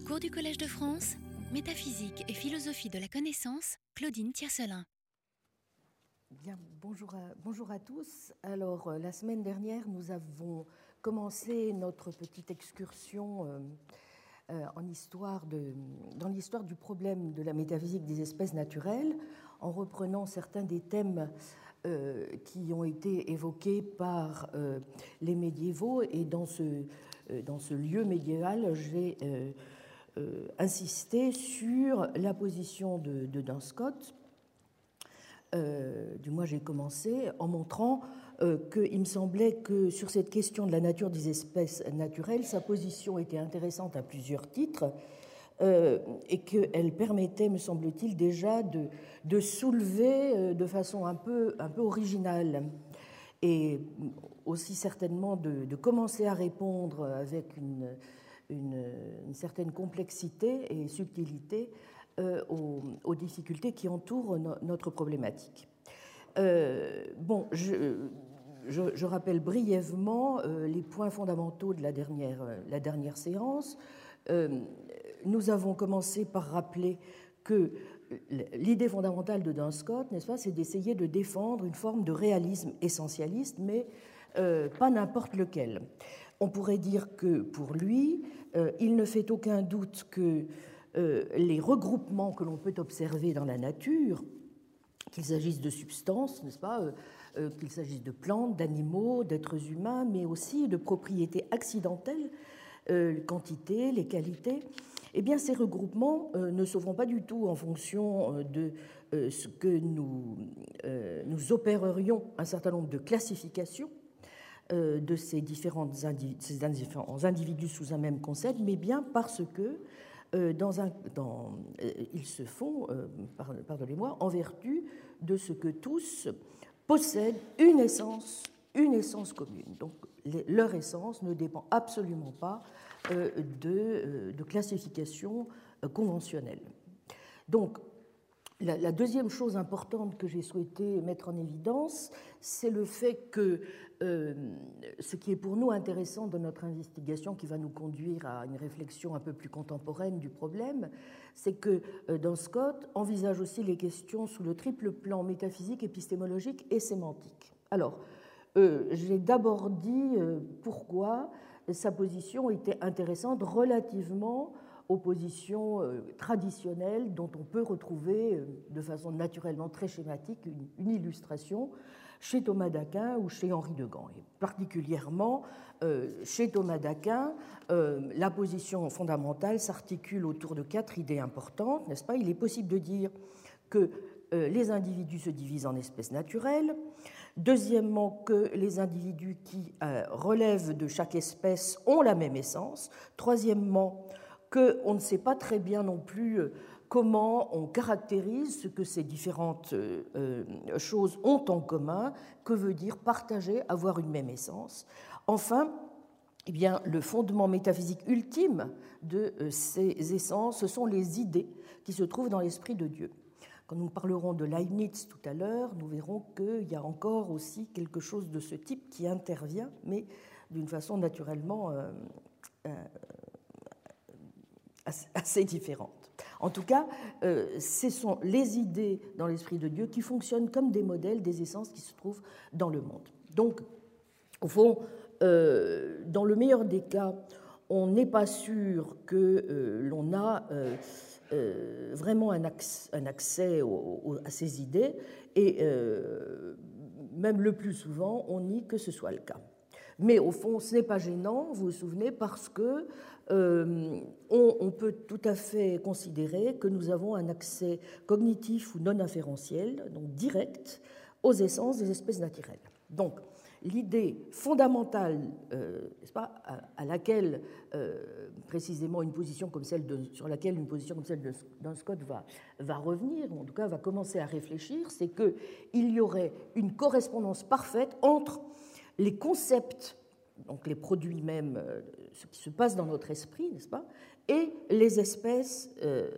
Cours du Collège de France, métaphysique et philosophie de la connaissance, Claudine Tiercelin. Bonjour à, bonjour à tous. Alors, euh, la semaine dernière, nous avons commencé notre petite excursion euh, euh, en histoire de, dans l'histoire du problème de la métaphysique des espèces naturelles, en reprenant certains des thèmes qui ont été évoqués par les médiévaux. Et dans ce, dans ce lieu médiéval, j'ai insisté sur la position de, de Duns Scott. du moins, j'ai commencé en montrant qu'il me semblait que sur cette question de la nature des espèces naturelles, sa position était intéressante à plusieurs titres euh, et qu'elle permettait, me semble-t-il, déjà de, de, soulever euh, de façon un peu, un peu originale et aussi certainement de commencer à répondre avec une, une, certaine complexité et subtilité euh, aux, difficultés qui entourent no, notre problématique. Euh, bon, je, rappelle brièvement euh, les points fondamentaux de la dernière, séance. Nous avons commencé par rappeler que l'idée fondamentale de Duns Scott, n'est-ce pas, c'est d'essayer de défendre une forme de réalisme essentialiste, mais pas n'importe lequel. On pourrait dire que pour lui, euh, il ne fait aucun doute que euh, les regroupements que l'on peut observer dans la nature, qu'il s'agisse de substances, n'est-ce pas, euh, qu'il s'agisse de plantes, d'animaux, d'êtres humains, mais aussi de propriétés accidentelles, les quantités, les qualités, eh ces regroupements ne se font pas du tout en fonction de ce que nous opérerions un certain nombre de classifications de ces, différents individus sous un même concept, mais bien parce que dans un, dans, ils se font, pardonnez-moi, en vertu de ce que tous possèdent une essence, une essence commune. Donc leur essence ne dépend absolument pas euh, de, euh, de, classification euh, conventionnelle. Donc, la, deuxième chose importante que j'ai souhaité mettre en évidence, c'est le fait que euh, ce qui est pour nous intéressant dans notre investigation, qui va nous conduire à une réflexion un peu plus contemporaine du problème, c'est que euh, dans Scott envisage aussi les questions sous le triple plan métaphysique, épistémologique et sémantique. Alors, euh, j'ai d'abord dit pourquoi sa position était intéressante relativement aux positions euh, traditionnelles dont on peut retrouver euh, de façon naturellement très schématique une illustration chez Thomas d'Aquin ou chez Henri de Gand. Et particulièrement euh, chez Thomas d'Aquin, euh, la position fondamentale s'articule autour de quatre idées importantes, n'est-ce pas? Il est possible de dire que euh, les individus se divisent en espèces naturelles, Deuxièmement, que les individus qui relèvent de chaque espèce ont la même essence. Troisièmement, qu'on ne sait pas très bien non plus comment on caractérise ce que ces différentes euh, choses ont en commun, que veut dire partager, avoir une même essence. Enfin, eh bien, le fondement métaphysique ultime de ces essences, ce sont les idées qui se trouvent dans l'esprit de Dieu. Quand nous parlerons de Leibniz tout à l'heure, nous verrons qu'il y a encore aussi quelque chose de ce type qui intervient, mais d'une façon naturellement euh, euh, assez différente. En tout cas, euh, ce sont les idées dans l'esprit de Dieu qui fonctionnent comme des modèles des essences qui se trouvent dans le monde. Donc, au fond, euh, dans le meilleur des cas, on n'est pas sûr que euh, l'on a vraiment un accès, à ces idées, et même le plus souvent, on nie que ce soit le cas. Mais au fond, ce n'est pas gênant, vous vous souvenez, parce que euh, on, peut tout à fait considérer que nous avons un accès cognitif ou non inférentiel, donc direct, aux essences des espèces naturelles. Donc, l'idée fondamentale euh, pas, à, laquelle euh, précisément une position comme celle de, sur laquelle une position comme celle d'un Scott va, va revenir, ou en tout cas va commencer à réfléchir, c'est qu'il y aurait une correspondance parfaite entre les concepts, donc les produits même, euh, ce qui se passe dans notre esprit, n'est-ce pas, et les espèces, euh,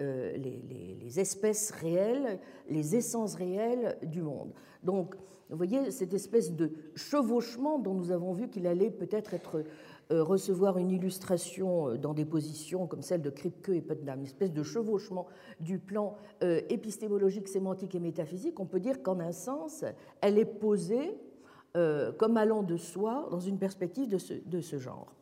euh, les, espèces réelles, les essences réelles du monde. Donc, vous voyez cette espèce de chevauchement dont nous avons vu qu'il allait peut-être être, recevoir une illustration dans des positions comme celle de Kripke et Putnam, une espèce de chevauchement du plan épistémologique, sémantique et métaphysique, on peut dire qu'en un sens, elle est posée comme allant de soi dans une perspective de ce, genre.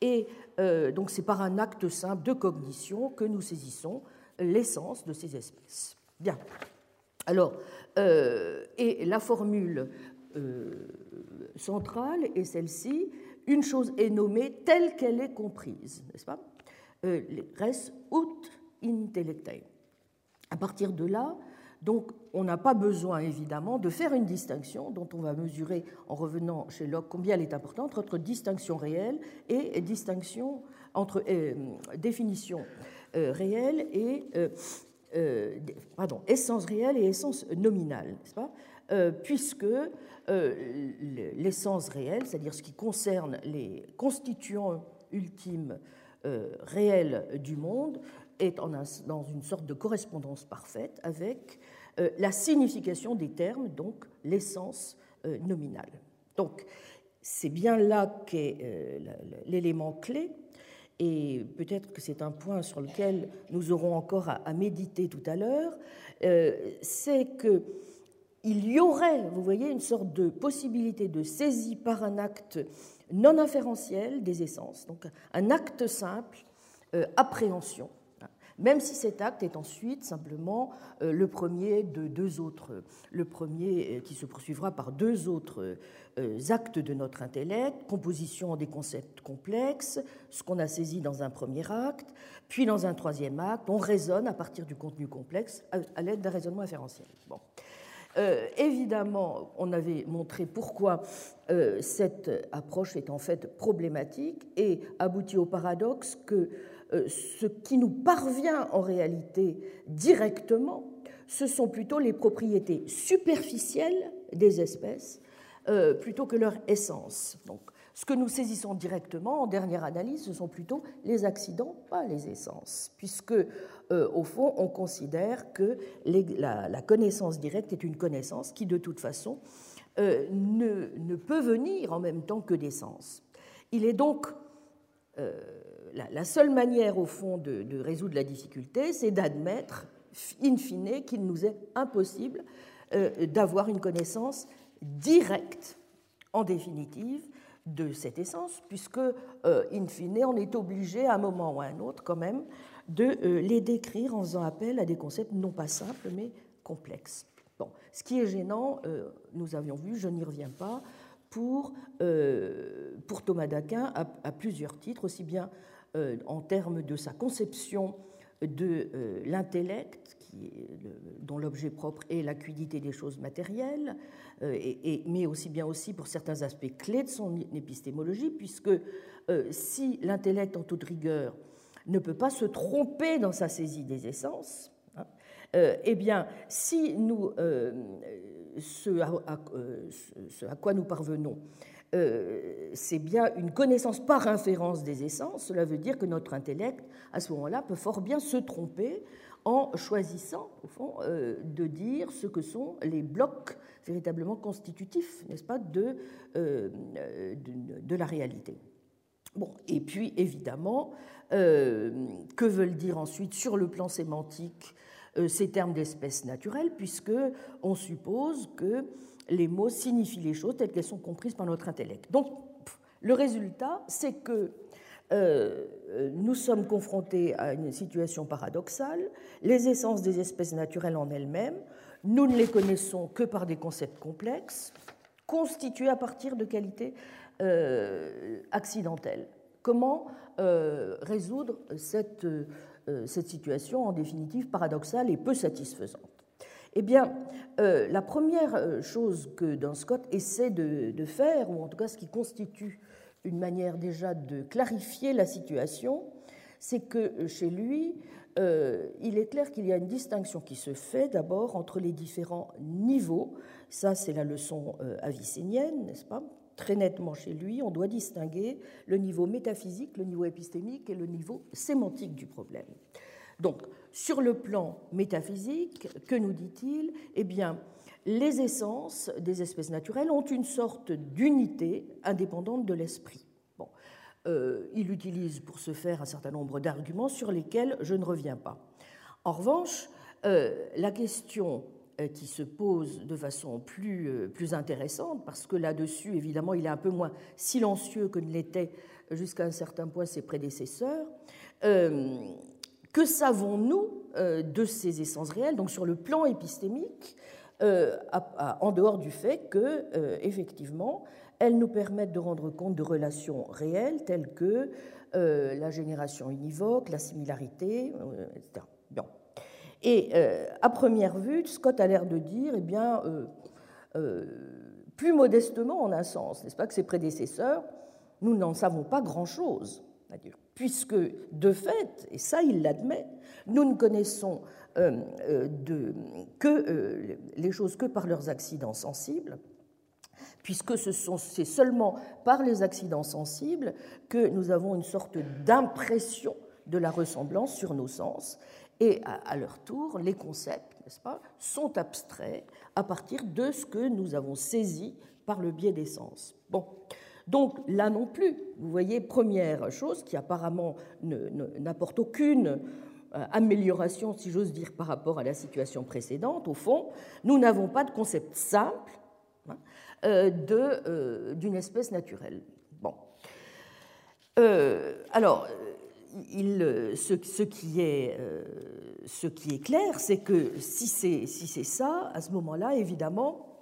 Et donc c'est par un acte simple de cognition que nous saisissons l'essence de ces espèces. Bien. Alors, euh, et la formule euh, centrale est celle-ci une chose est nommée telle qu'elle est comprise, n'est-ce pas? Euh, Res ut intellecte. À partir de là, donc, on n'a pas besoin évidemment de faire une distinction dont on va mesurer en revenant chez Locke combien elle est importante entre distinction réelle et distinction entre définition réelle et euh, pardon, essence réelle et essence nominale, n'est-ce pas? Euh, Puisque euh, l'essence réelle, c'est-à-dire ce qui concerne les constituants ultimes réels du monde, est dans une sorte de correspondance parfaite avec la signification des termes, donc l'essence nominale. Donc, c'est bien là qu'est l'élément clé et peut-être que c'est un point sur lequel nous aurons encore à, méditer tout à l'heure, euh, c'est qu'il y aurait, vous voyez, une sorte de possibilité de saisie par un acte non inférentiel des essences, donc un acte simple, euh, appréhension, même si cet acte est ensuite simplement euh, le premier de deux autres, le premier euh, qui se poursuivra par deux autres euh, actes de notre intellect, composition des concepts complexes, ce qu'on a saisi dans un premier acte, puis dans un troisième acte, on raisonne à partir du contenu complexe à l'aide d'un raisonnement inférentiel. Bon. évidemment, on avait montré pourquoi cette approche est en fait problématique et aboutit au paradoxe que ce qui nous parvient en réalité directement, ce sont plutôt les propriétés superficielles des espèces euh, plutôt que leur essence. Donc, ce que nous saisissons directement, en dernière analyse, ce sont plutôt les accidents, pas les essences, puisque, euh, au fond, on considère que la, connaissance directe est une connaissance qui, de toute façon, ne, peut venir en même temps que d'essence. Il est donc la, seule manière, au fond, de, résoudre la difficulté, c'est d'admettre, in fine, qu'il nous est impossible euh, d'avoir une connaissance directe, en définitive, de cette essence, puisque, euh, in fine, on est obligé, à un moment ou à un autre, quand même, de euh, les décrire en faisant appel à des concepts non pas simples, mais complexes. Ce qui est gênant, nous avions vu, je n'y reviens pas, pour, Thomas d'Aquin à, plusieurs titres, aussi bien en termes de sa conception de euh, l'intellect, dont l'objet propre est l'acuité des choses matérielles, euh, mais aussi bien aussi pour certains aspects clés de son épistémologie, puisque si l'intellect en toute rigueur ne peut pas se tromper dans sa saisie des essences, hein, eh bien, si nous, ce à, quoi nous parvenons euh, c'est bien une connaissance par inférence des essences. Cela veut dire que notre intellect, à ce moment-là, peut fort bien se tromper en choisissant, au fond, euh, de dire ce que sont les blocs véritablement constitutifs, n'est-ce pas, de, euh, de, la réalité. Bon, et puis, évidemment, que veulent dire ensuite, sur le plan sémantique, ces termes d'espèce naturelle, puisque on suppose que les mots signifient les choses telles qu'elles sont comprises par notre intellect. Donc, le résultat, c'est que euh, nous sommes confrontés à une situation paradoxale. Les essences des espèces naturelles en elles-mêmes, nous ne les connaissons que par des concepts complexes, constitués à partir de qualités euh, accidentelles. Comment euh, résoudre cette, cette situation en définitive paradoxale et peu satisfaisante? Eh bien, euh, la première euh, chose que Don Scott essaie de, faire, ou en tout cas ce qui constitue une manière déjà de clarifier la situation, c'est que euh, chez lui, il est clair qu'il y a une distinction qui se fait d'abord entre les différents niveaux. Ça, c'est la leçon avicénienne, n'est-ce pas? Très nettement chez lui, on doit distinguer le niveau métaphysique, le niveau épistémique et le niveau sémantique du problème. Donc, sur le plan métaphysique, que nous dit-il? Eh bien, les essences des espèces naturelles ont une sorte d'unité indépendante de l'esprit. Bon. il utilise pour ce faire un certain nombre d'arguments sur lesquels je ne reviens pas. En revanche, la question qui se pose de façon plus, plus intéressante, parce que là-dessus, évidemment, il est un peu moins silencieux que ne l'était jusqu'à un certain point ses prédécesseurs, que savons-nous de ces essences réelles, donc sur le plan épistémique, euh, en dehors du fait que, euh, effectivement, elles nous permettent de rendre compte de relations réelles telles que euh, la génération univoque, la similarité, etc. Et à première vue, Scott a l'air de dire, eh bien, plus modestement en un sens, n'est-ce pas, que ses prédécesseurs, nous n'en savons pas grand-chose, puisque de fait, et ça il l'admet, nous ne connaissons euh, euh, que euh, les choses que par leurs accidents sensibles, puisque c'est seulement par les accidents sensibles que nous avons une sorte d'impression de la ressemblance sur nos sens, et à, leur tour, les concepts, n'est-ce pas, sont abstraits à partir de ce que nous avons saisi par le biais des sens. Bon. Donc là non plus, vous voyez, première chose qui apparemment n'apporte aucune euh, amélioration, si j'ose dire, par rapport à la situation précédente, au fond, nous n'avons pas de concept simple hein, euh, euh, d'une espèce naturelle. Bon. alors, ce, qui est, clair, c'est que si c'est ça, à ce moment-là, évidemment,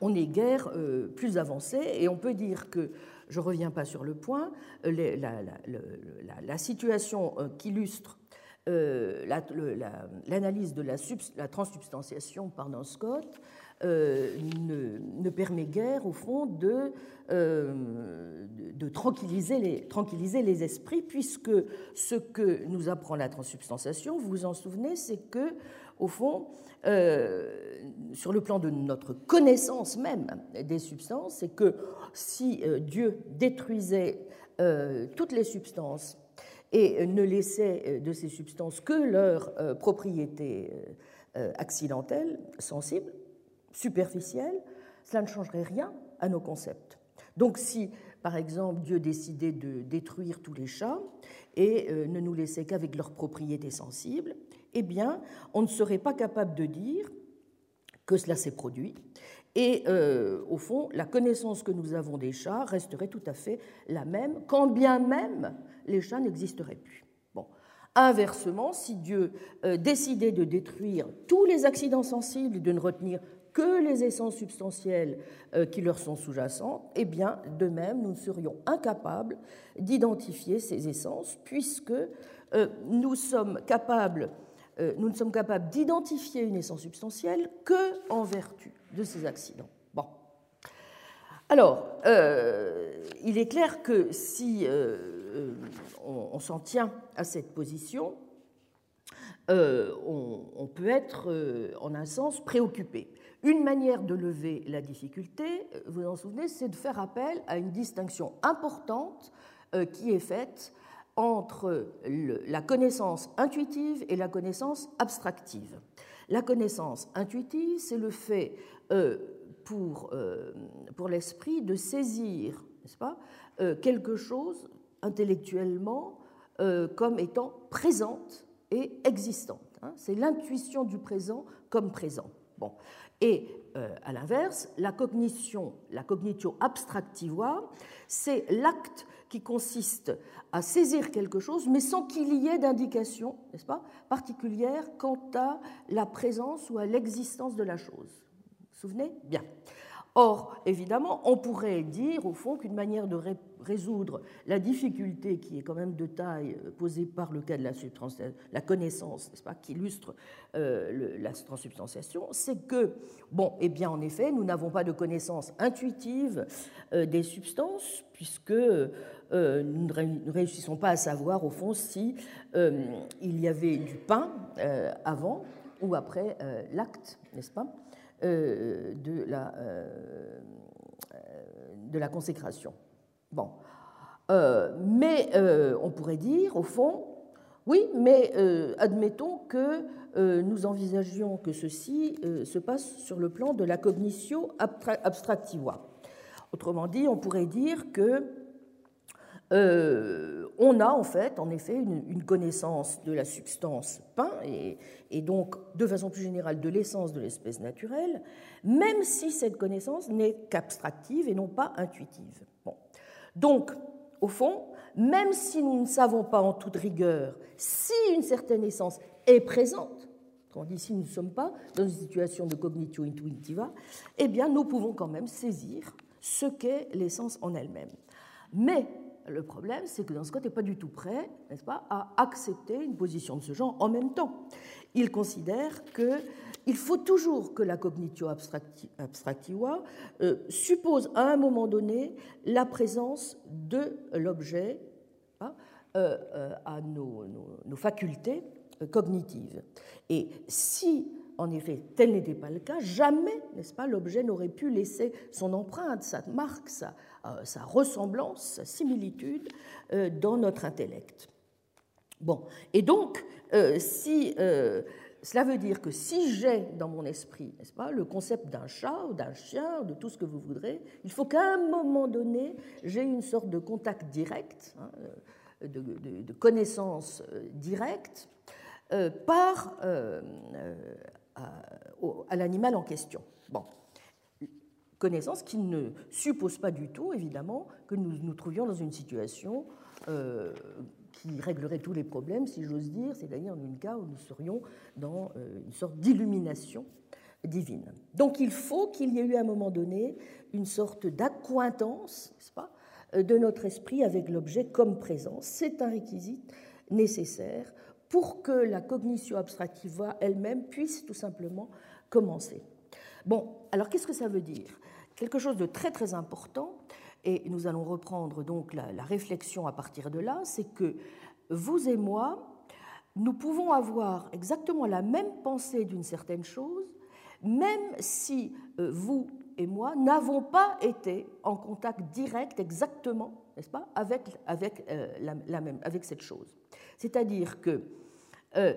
on est guère plus avancé. Et on peut dire que je ne reviens pas sur le point, la, situation qu'illustre euh, l'analyse de la, transsubstantiation par Scott euh, ne, permet guère, au fond, de, euh, de, tranquilliser, les, tranquilliser, les, esprits, puisque ce que nous apprend la transsubstantiation, vous vous en souvenez, c'est que, au fond, sur le plan de notre connaissance même des substances, c'est que si Dieu détruisait toutes les substances et ne laissait euh, de ces substances que leurs euh, propriétés euh, accidentelles, sensibles, superficielles, cela ne changerait rien à nos concepts. Donc si, par exemple, Dieu décidait de détruire tous les chats et ne nous laissait qu'avec leurs propriétés sensibles, eh bien, on ne serait pas capable de dire que cela s'est produit. Et au fond, la connaissance que nous avons des chats resterait tout à fait la même, quand bien même les chats n'existeraient plus. Bon. Inversement, si Dieu euh, décidait de détruire tous les accidents sensibles et de ne retenir que les essences substantielles euh, qui leur sont sous-jacentes, eh bien, de même, nous serions incapables d'identifier ces essences, puisque euh, nous sommes capables, nous ne sommes capables d'identifier une essence substantielle que en vertu de ces accidents. Bon. Alors, il est clair que si euh, on, s'en tient à cette position, euh, on, peut être, euh, en un sens, préoccupé. Une manière de lever la difficulté, vous en souvenez, c'est de faire appel à une distinction importante qui est faite entre la connaissance intuitive et la connaissance abstractive. La connaissance intuitive, c'est le fait pour, pour l'esprit de saisir, n'est-ce pas, quelque chose intellectuellement euh, comme étant présente et existante. Hein. C'est l'intuition du présent comme présent. Et euh, à l'inverse, la cognition, la cognitio abstractiva, c'est l'acte qui consiste à saisir quelque chose, mais sans qu'il y ait d'indication, n'est-ce pas, particulière quant à la présence ou à l'existence de la chose. Vous vous souvenez? Bien. Or, évidemment, on pourrait dire, au fond, qu'une manière de résoudre la difficulté qui est quand même de taille euh, posée par le cas de la, connaissance, n'est-ce pas, qui illustre euh, la transsubstantiation, c'est que, bon, eh bien, en effet, nous n'avons pas de connaissance intuitive euh, des substances, puisque nous ne réussissons pas à savoir, au fond, si il y avait du pain avant ou après l'acte, n'est-ce pas? De, la, euh, de la consécration. Bon. Euh, mais on pourrait dire, au fond, oui, mais admettons que nous envisagions que ceci se passe sur le plan de la cognition abstractiva. Autrement dit, on pourrait dire que euh, on a en fait, en effet, une, connaissance de la substance pain et, donc, de façon plus générale, de l'essence de l'espèce naturelle, même si cette connaissance n'est qu'abstractive et non pas intuitive. Bon. Donc, au fond, même si nous ne savons pas en toute rigueur si une certaine essence est présente, quand ici nous ne sommes pas dans une situation de cognitio intuitiva, eh bien nous pouvons quand même saisir ce qu'est l'essence en elle-même. Mais le problème, c'est que dans ce cas, n'est pas du tout prêt, n'est-ce pas, à accepter une position de ce genre en même temps. Il considère qu'il faut toujours que la cognitio abstractiva euh, suppose à un moment donné la présence de l'objet hein, euh, euh, à nos, nos facultés cognitives. Et si en effet, tel n'était pas le cas. Jamais, n'est-ce pas, l'objet n'aurait pu laisser son empreinte, sa marque, sa, sa ressemblance, sa similitude euh, dans notre intellect. Bon, et donc, euh, si, cela veut dire que si j'ai dans mon esprit, n'est-ce pas, le concept d'un chat ou d'un chien, de tout ce que vous voudrez, il faut qu'à un moment donné, j'ai une sorte de contact direct, hein, de, connaissance directe, par à, l'animal en question. Bon. Connaissance qui ne suppose pas du tout, évidemment, que nous nous trouvions dans une situation euh, qui réglerait tous les problèmes, si j'ose dire, c'est-à-dire dans un cas où nous serions dans euh, une sorte d'illumination divine. Donc il faut qu'il y ait eu à un moment donné une sorte d'accointance, n'est-ce pas, euh, de notre esprit avec l'objet comme présence. C'est un réquisite nécessaire pour que la cognition abstractiva elle-même puisse tout simplement commencer. Bon, alors qu'est-ce que ça veut dire? Quelque chose de très très important, et nous allons reprendre donc la, réflexion à partir de là, c'est que vous et moi, nous pouvons avoir exactement la même pensée d'une certaine chose, même si euh, vous et moi n'avons pas été en contact direct exactement, n'est-ce pas, avec, avec, euh, la, même, avec cette chose. C'est-à-dire que euh,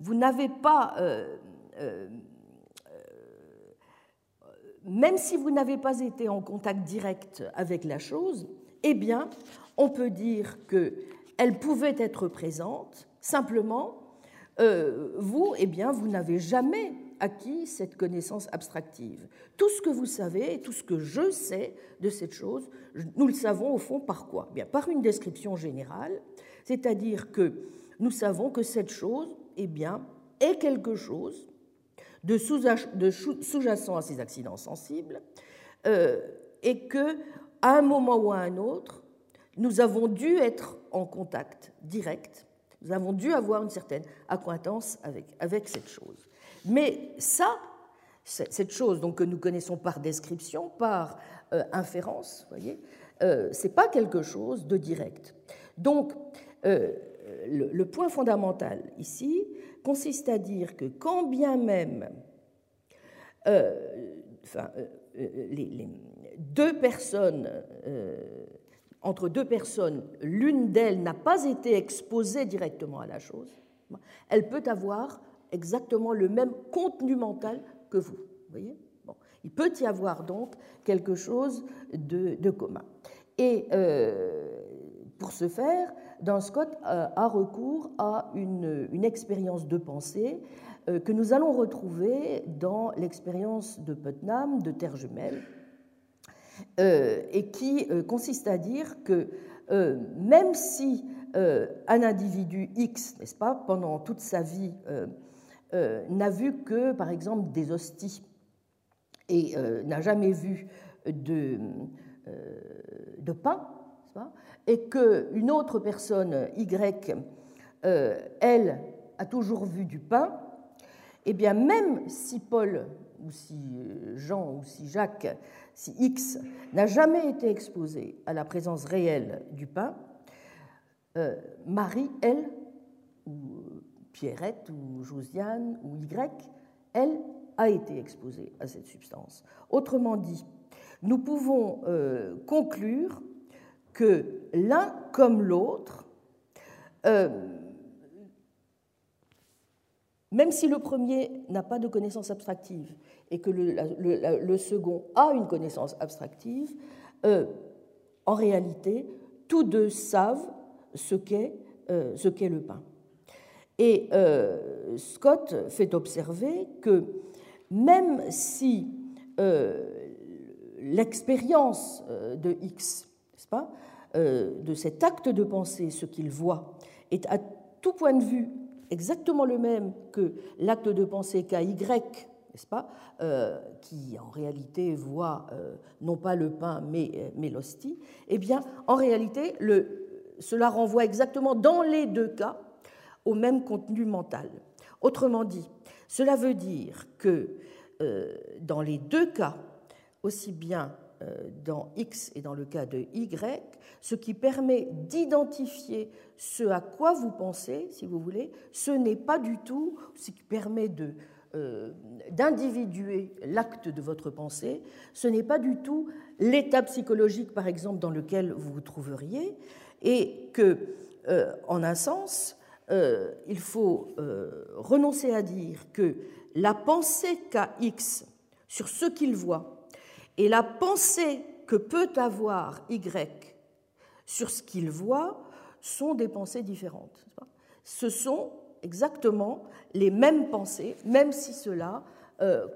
vous n'avez pas, même si vous n'avez pas été en contact direct avec la chose, eh bien, on peut dire qu'elle pouvait être présente, simplement, vous, eh bien, vous n'avez jamais acquis cette connaissance abstractive. Tout ce que vous savez, tout ce que je sais de cette chose, nous le savons au fond par quoi? Bien, Par une description générale, c'est-à-dire que nous savons que cette chose eh bien, est quelque chose de sous-jacent à ces accidents sensibles euh, et que, à un moment ou à un autre, nous avons dû être en contact direct, nous avons dû avoir une certaine acquaintance avec, avec cette chose. Mais ça, cette chose donc, que nous connaissons par description, par euh, inférence, voyez, euh, c'est pas quelque chose de direct. Donc, euh, le, point fondamental ici consiste à dire que quand bien même euh, euh, les, deux personnes, entre deux personnes, l'une d'elles n'a pas été exposée directement à la chose, elle peut avoir exactement le même contenu mental que vous. Il peut y avoir donc quelque chose de, commun. Et pour ce faire, Dan Scott euh, a recours à une, expérience de pensée euh, que nous allons retrouver dans l'expérience de Putnam de Terre jumelle, euh, et qui consiste à dire que même si un individu X, n'est-ce pas, pendant toute sa vie, n'a vu que, par exemple, des hosties et n'a jamais vu de, de pain, et qu'une autre personne, Y, euh, elle, a toujours vu du pain, eh bien même si Paul, ou si euh, Jean, ou si Jacques, si X n'a jamais été exposé à la présence réelle du pain, euh, Marie, elle, ou Pierrette, ou Josiane, ou Y, elle a été exposée à cette substance. Autrement dit, nous pouvons conclure que l'un comme l'autre, euh, même si le premier n'a pas de connaissance abstractive et que le, second a une connaissance abstractive, euh, en réalité, tous deux savent ce qu'est le pain. Et Scott fait observer que même si l'expérience de X, pas, de cet acte de pensée, ce qu'il voit, est à tout point de vue exactement le même que l'acte de pensée qu'a Y, n'est-ce pas, euh, qui en réalité voit euh, non pas le pain mais, euh, mais l'hostie, eh bien, en réalité, le, cela renvoie exactement dans les deux cas au même contenu mental. Autrement dit, cela veut dire que dans les deux cas, aussi bien dans X et dans le cas de Y, ce qui permet d'identifier ce à quoi vous pensez, si vous voulez, ce n'est pas du tout ce qui permet de, euh, d'individuer l'acte de votre pensée, ce n'est pas du tout l'état psychologique, par exemple, dans lequel vous vous trouveriez, et que, euh, en un sens, euh, il faut renoncer à dire que la pensée qu'a X sur ce qu'il voit et la pensée que peut avoir Y sur ce qu'il voit sont des pensées différentes. Ce sont exactement les mêmes pensées, même si cela, euh,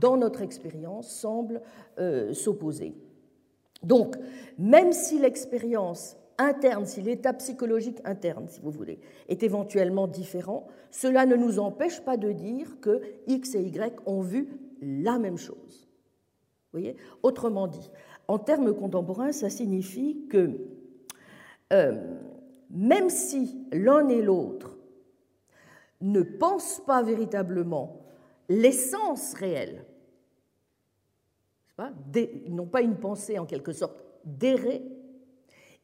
dans notre expérience, semble euh, s'opposer. Donc, même si l'expérience interne, si l'état psychologique interne, si vous voulez, est éventuellement différent, cela ne nous empêche pas de dire que X et Y ont vu la même chose. Autrement dit, en termes contemporains, ça signifie que euh, même si l'un et l'autre ne pensent pas véritablement l'essence réelle, ils n'ont pas une pensée en quelque sorte d'errer,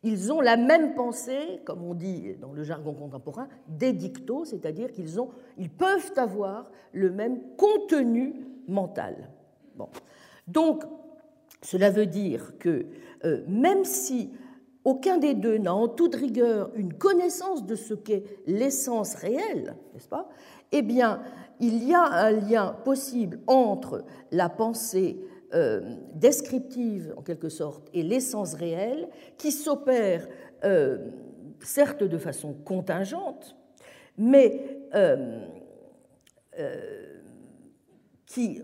ils ont la même pensée, comme on dit dans le jargon contemporain, des dictos, c'est-à-dire qu'ils ils peuvent avoir le même contenu mental. Bon. Donc, cela veut dire que euh, même si aucun des deux n'a en toute rigueur une connaissance de ce qu'est l'essence réelle, n'est-ce pas Eh bien, il y a un lien possible entre la pensée euh, descriptive, en quelque sorte, et l'essence réelle, qui s'opère euh, certes de façon contingente, mais qui,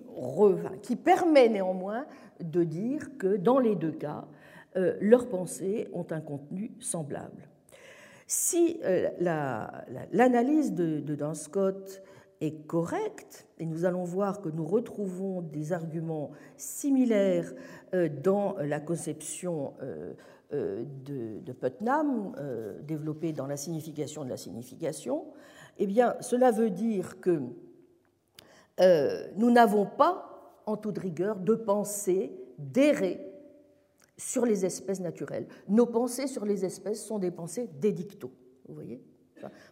qui permet néanmoins de dire que dans les deux cas, euh, leurs pensées ont un contenu semblable. Si euh, l'analyse de, de Dan Scott est correcte, et nous allons voir que nous retrouvons des arguments similaires euh, dans la conception de, Putnam, développée dans la signification de la signification, eh bien, cela veut dire que nous n'avons pas, en toute rigueur, de pensée d'errer sur les espèces naturelles. Nos pensées sur les espèces sont des pensées d'édicto. Vous voyez?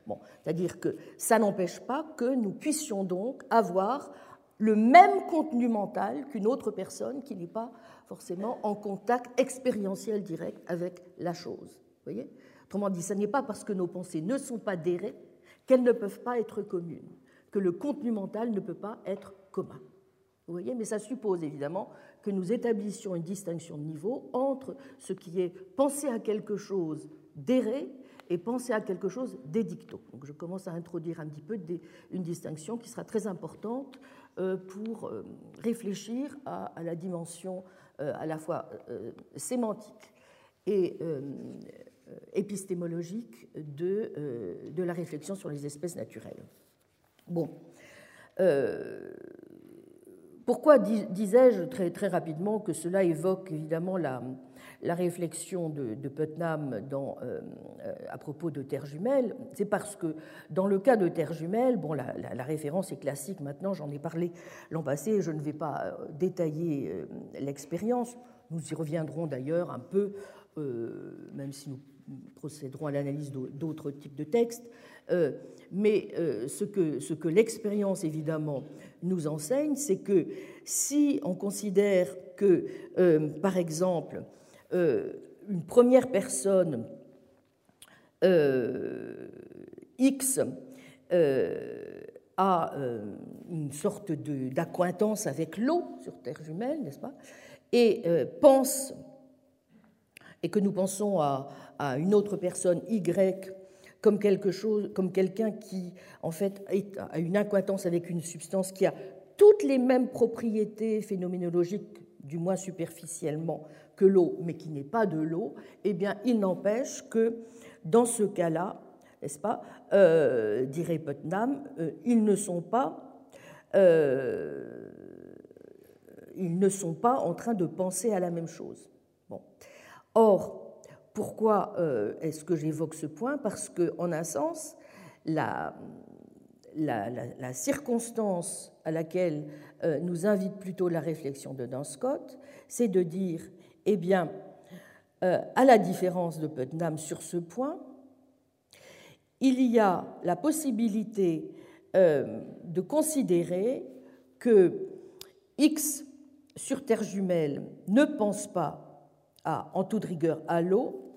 Bon, C'est-à-dire que ça n'empêche pas que nous puissions donc avoir le même contenu mental qu'une autre personne qui n'est pas forcément en contact expérientiel direct avec la chose. Vous voyez? Autrement dit, ce n'est pas parce que nos pensées ne sont pas dérées qu'elles ne peuvent pas être communes, que le contenu mental ne peut pas être commun. Vous voyez Mais ça suppose évidemment que nous établissions une distinction de niveau entre ce qui est penser à quelque chose d'erré et penser à quelque chose d'édicto. Donc je commence à introduire un petit peu une distinction qui sera très importante euh, pour euh, réfléchir à, la dimension euh, à la fois sémantique et épistémologique de la réflexion sur les espèces naturelles. Bon. Pourquoi disais-je très, très rapidement que cela évoque évidemment la, la réflexion de, Putnam dans, euh, à propos de terres jumelles C'est parce que dans le cas de terres jumelles, bon, la, référence est classique maintenant, j'en ai parlé l'an passé, je ne vais pas euh, détailler euh, l'expérience, nous y reviendrons d'ailleurs un peu, même si nous procéderons à l'analyse d'autres types de textes. Euh, mais euh, ce que, ce que l'expérience, évidemment, nous enseigne, c'est que si on considère que, euh, par exemple, une première personne X a une sorte d'acquaintance avec l'eau sur Terre jumelle, n'est-ce pas, et pense et que nous pensons à, une autre personne, Y, comme quelque chose, comme quelqu'un qui, en fait, a une incointance avec une substance qui a toutes les mêmes propriétés phénoménologiques, du moins superficiellement, que l'eau, mais qui n'est pas de l'eau, eh bien, il n'empêche que, dans ce cas-là, n'est-ce pas, euh, dirait Putnam, euh, ils ne sont pas euh, ils ne sont pas en train de penser à la même chose. Bon. Or, pourquoi euh, est-ce que j'évoque ce point? Parce que, en un sens, la, circonstance à laquelle euh, nous invite plutôt la réflexion de Dan Scott, c'est de dire, eh bien, euh, à la différence de Putnam sur ce point, il y a la possibilité de considérer que X sur Terre jumelle ne pense pas en toute rigueur à l'eau,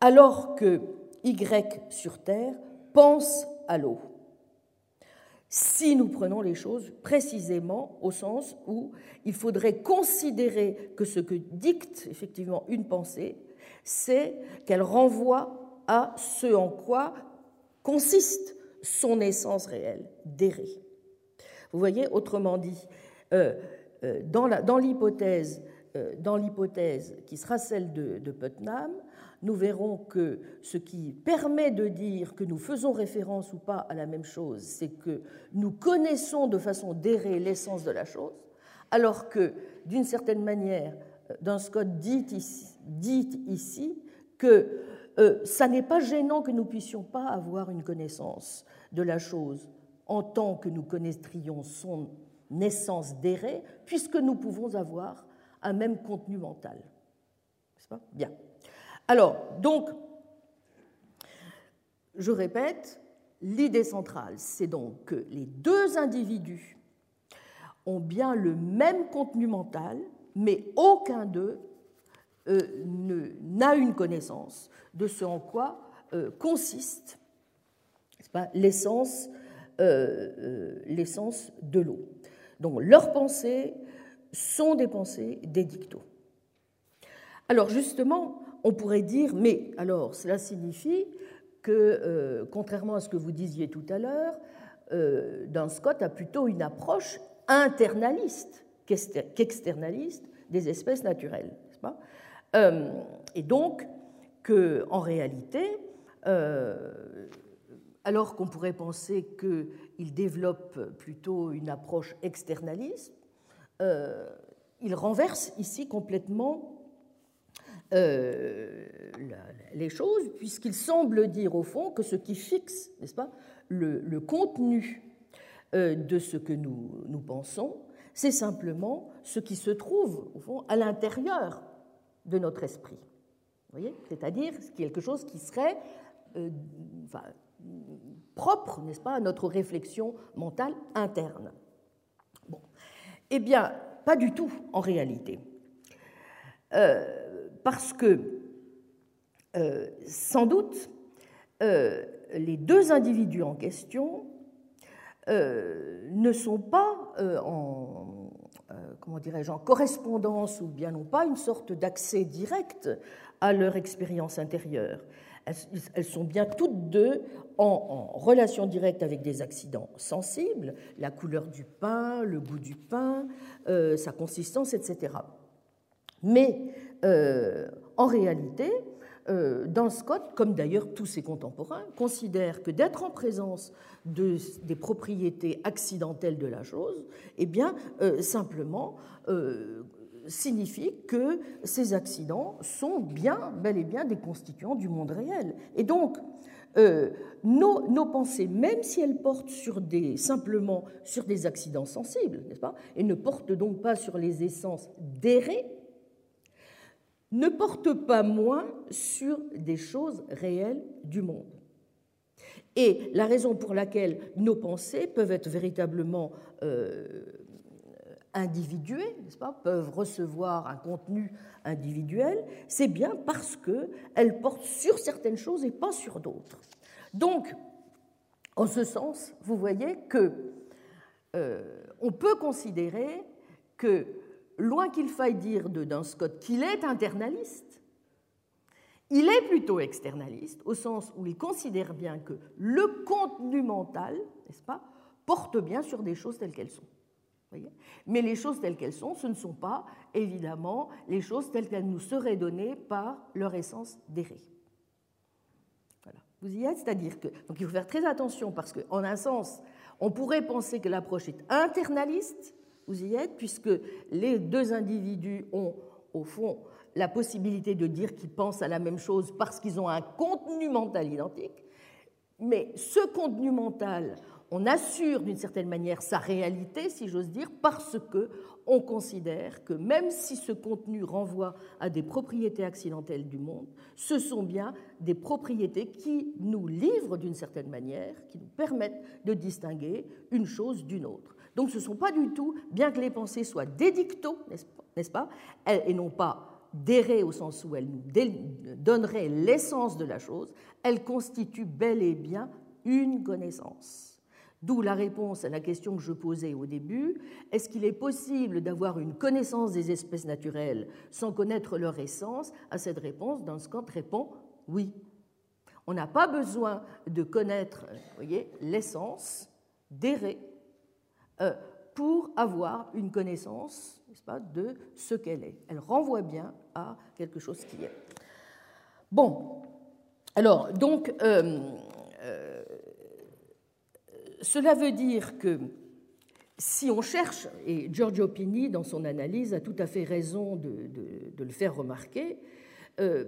alors que Y sur Terre pense à l'eau. Si nous prenons les choses précisément au sens où il faudrait considérer que ce que dicte effectivement une pensée, c'est qu'elle renvoie à ce en quoi consiste son essence réelle, d'errer. Vous voyez, autrement dit, euh, euh, dans l'hypothèse euh, dans l'hypothèse qui sera celle de, Putnam, nous verrons que ce qui permet de dire que nous faisons référence ou pas à la même chose, c'est que nous connaissons de façon d'errer l'essence de la chose, alors que, d'une certaine manière, dans Scott dit ici, dit ici que ça n'est pas gênant que nous puissions pas avoir une connaissance de la chose en tant que nous connaîtrions son naissance d'errer, puisque nous pouvons avoir un même contenu mental. Pas? Bien. Alors, donc, je répète, l'idée centrale, c'est donc que les deux individus ont bien le même contenu mental, mais aucun d'eux euh, n'a une connaissance de ce en quoi euh, consiste l'essence euh, l'essence de l'eau. Donc leurs pensées sont des pensées des. Alors justement, on pourrait dire, mais alors cela signifie que, euh, contrairement à ce que vous disiez tout à l'heure, euh, Dan Scott a plutôt une approche internaliste qu'externaliste des espèces naturelles. Pas? Euh, et donc que, en réalité, euh, alors qu'on pourrait penser qu'il développe plutôt une approche externaliste, il renverse ici complètement euh, les choses, puisqu'il semble dire au fond que ce qui fixe, n'est-ce pas, le, contenu euh, de ce que nous, pensons, c'est simplement ce qui se trouve, au fond, à l'intérieur de notre esprit. voyez? C'est-à-dire quelque chose qui serait propre, n'est-ce pas, à notre réflexion mentale interne. Bon. Eh bien, pas du tout en réalité. Euh, parce que, euh, sans doute, euh, les deux individus en question ne sont pas en, comment dirais-je, en correspondance ou bien non pas une sorte d'accès direct à leur expérience intérieure. Elles sont bien toutes deux en, relation directe avec des accidents sensibles, la couleur du pain, le goût du pain, euh, sa consistance, etc. Mais euh, en réalité, euh, dans Scott, comme d'ailleurs tous ses contemporains, considère que d'être en présence de, des propriétés accidentelles de la chose, eh bien, simplement, signifie que ces accidents sont bien, bel et bien des constituants du monde réel. Et donc, euh, nos, nos, pensées, même si elles portent sur des, simplement sur des accidents sensibles, n'est-ce pas, et ne portent donc pas sur les essences d'errer, ne portent pas moins sur des choses réelles du monde. Et la raison pour laquelle nos pensées peuvent être véritablement euh, individuées, n'est-ce pas, peuvent recevoir un contenu individuel, c'est bien parce qu'elles portent sur certaines choses et pas sur d'autres. Donc, en ce sens, vous voyez que euh, on peut considérer que, loin qu'il faille dire de Scott qu'il est internaliste, Il est plutôt externaliste, au sens où il considère bien que le contenu mental, n'est-ce pas, porte bien sur des choses telles qu'elles sont. Mais les choses telles qu'elles sont, ce ne sont pas évidemment les choses telles qu'elles nous seraient données par leur essence d'errer. Vous y êtes? C'est-à-dire que donc il faut faire très attention parce qu'en un sens, on pourrait penser que l'approche est internaliste, vous y êtes, puisque les deux individus ont au fond la possibilité de dire qu'ils pensent à la même chose parce qu'ils ont un contenu mental identique, mais ce contenu mental, on assure d'une certaine manière sa réalité, si j'ose dire, parce que on considère que même si ce contenu renvoie à des propriétés accidentelles du monde, ce sont bien des propriétés qui nous livrent d'une certaine manière, qui nous permettent de distinguer une chose d'une autre. Donc ce ne sont pas du tout, bien que les pensées soient des dictos, n'est-ce pas, et non pas d'errer au sens où elles nous donneraient l'essence de la chose, elles constituent bel et bien une connaissance. D'où la réponse à la question que je posais au début, est-ce qu'il est possible d'avoir une connaissance des espèces naturelles sans connaître leur essence? À cette réponse, Dans Scott répond oui. On n'a pas besoin de connaître l'essence d'errer euh, pour avoir une connaissance pas, de ce qu'elle est. Elle renvoie bien à quelque chose qui est. Bon, alors, donc, euh, euh, cela veut dire que si on cherche, et Giorgio Pini, dans son analyse, a tout à fait raison de, le faire remarquer, euh,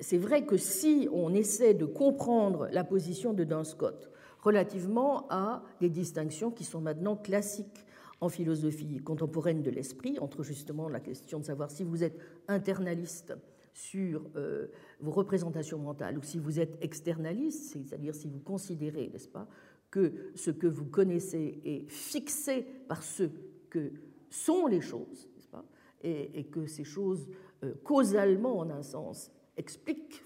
c'est vrai que si on essaie de comprendre la position de Duns Scott relativement à des distinctions qui sont maintenant classiques en philosophie contemporaine de l'esprit, entre justement la question de savoir si vous êtes internaliste sur euh, vos représentations mentales ou si vous êtes externaliste, c'est-à-dire si vous considérez, n'est-ce pas, que ce que vous connaissez est fixé par ce que sont les choses, pas et, que ces choses, euh, causalement en un sens, expliquent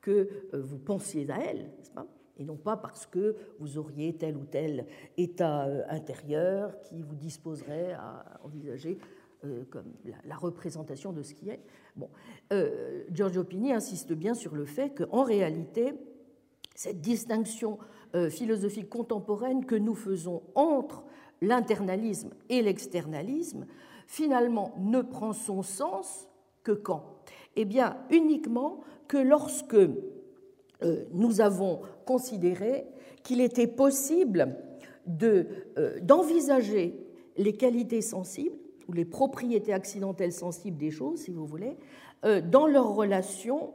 que euh, vous pensiez à elles, pas et non pas parce que vous auriez tel ou tel état euh, intérieur qui vous disposerait à envisager comme la, représentation de ce qui est. Bon, Giorgio Pini insiste bien sur le fait qu'en réalité, cette distinction euh, philosophique contemporaine que nous faisons entre l'internalisme et l'externalisme, finalement, ne prend son sens que quand? Eh bien, uniquement que lorsque euh, nous avons considéré qu'il était possible euh, d'envisager les qualités sensibles ou les propriétés accidentelles sensibles des choses, si vous voulez, dans leur relation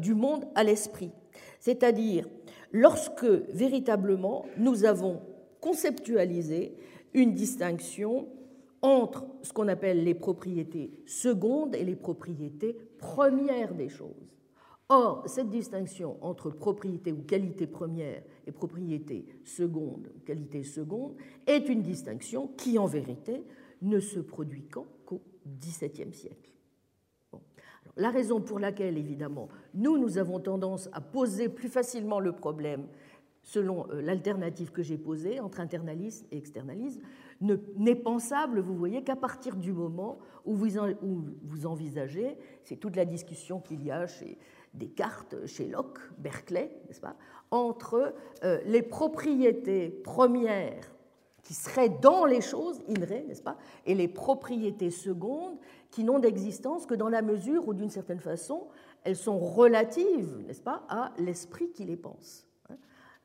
du monde à l'esprit. C'est-à-dire lorsque véritablement nous avons conceptualisé une distinction entre ce qu'on appelle les propriétés secondes et les propriétés premières des choses. Or, cette distinction entre propriété ou qualité première et propriété seconde qualité seconde est une distinction qui, en vérité, ne se produit qu'au XVIIe siècle. La raison pour laquelle, évidemment, nous, nous avons tendance à poser plus facilement le problème selon euh, l'alternative que j'ai posée entre internalisme et externalisme, n'est pensable, vous voyez, qu'à partir du moment où vous envisagez, c'est toute la discussion qu'il y a chez Descartes, chez Locke, Berkeley, n'est-ce pas, entre euh, les propriétés premières qui seraient dans les choses, in n'est-ce pas, et les propriétés secondes qui n'ont d'existence que dans la mesure où, d'une certaine façon, elles sont relatives, n'est-ce pas, à l'esprit qui les pense. Hein.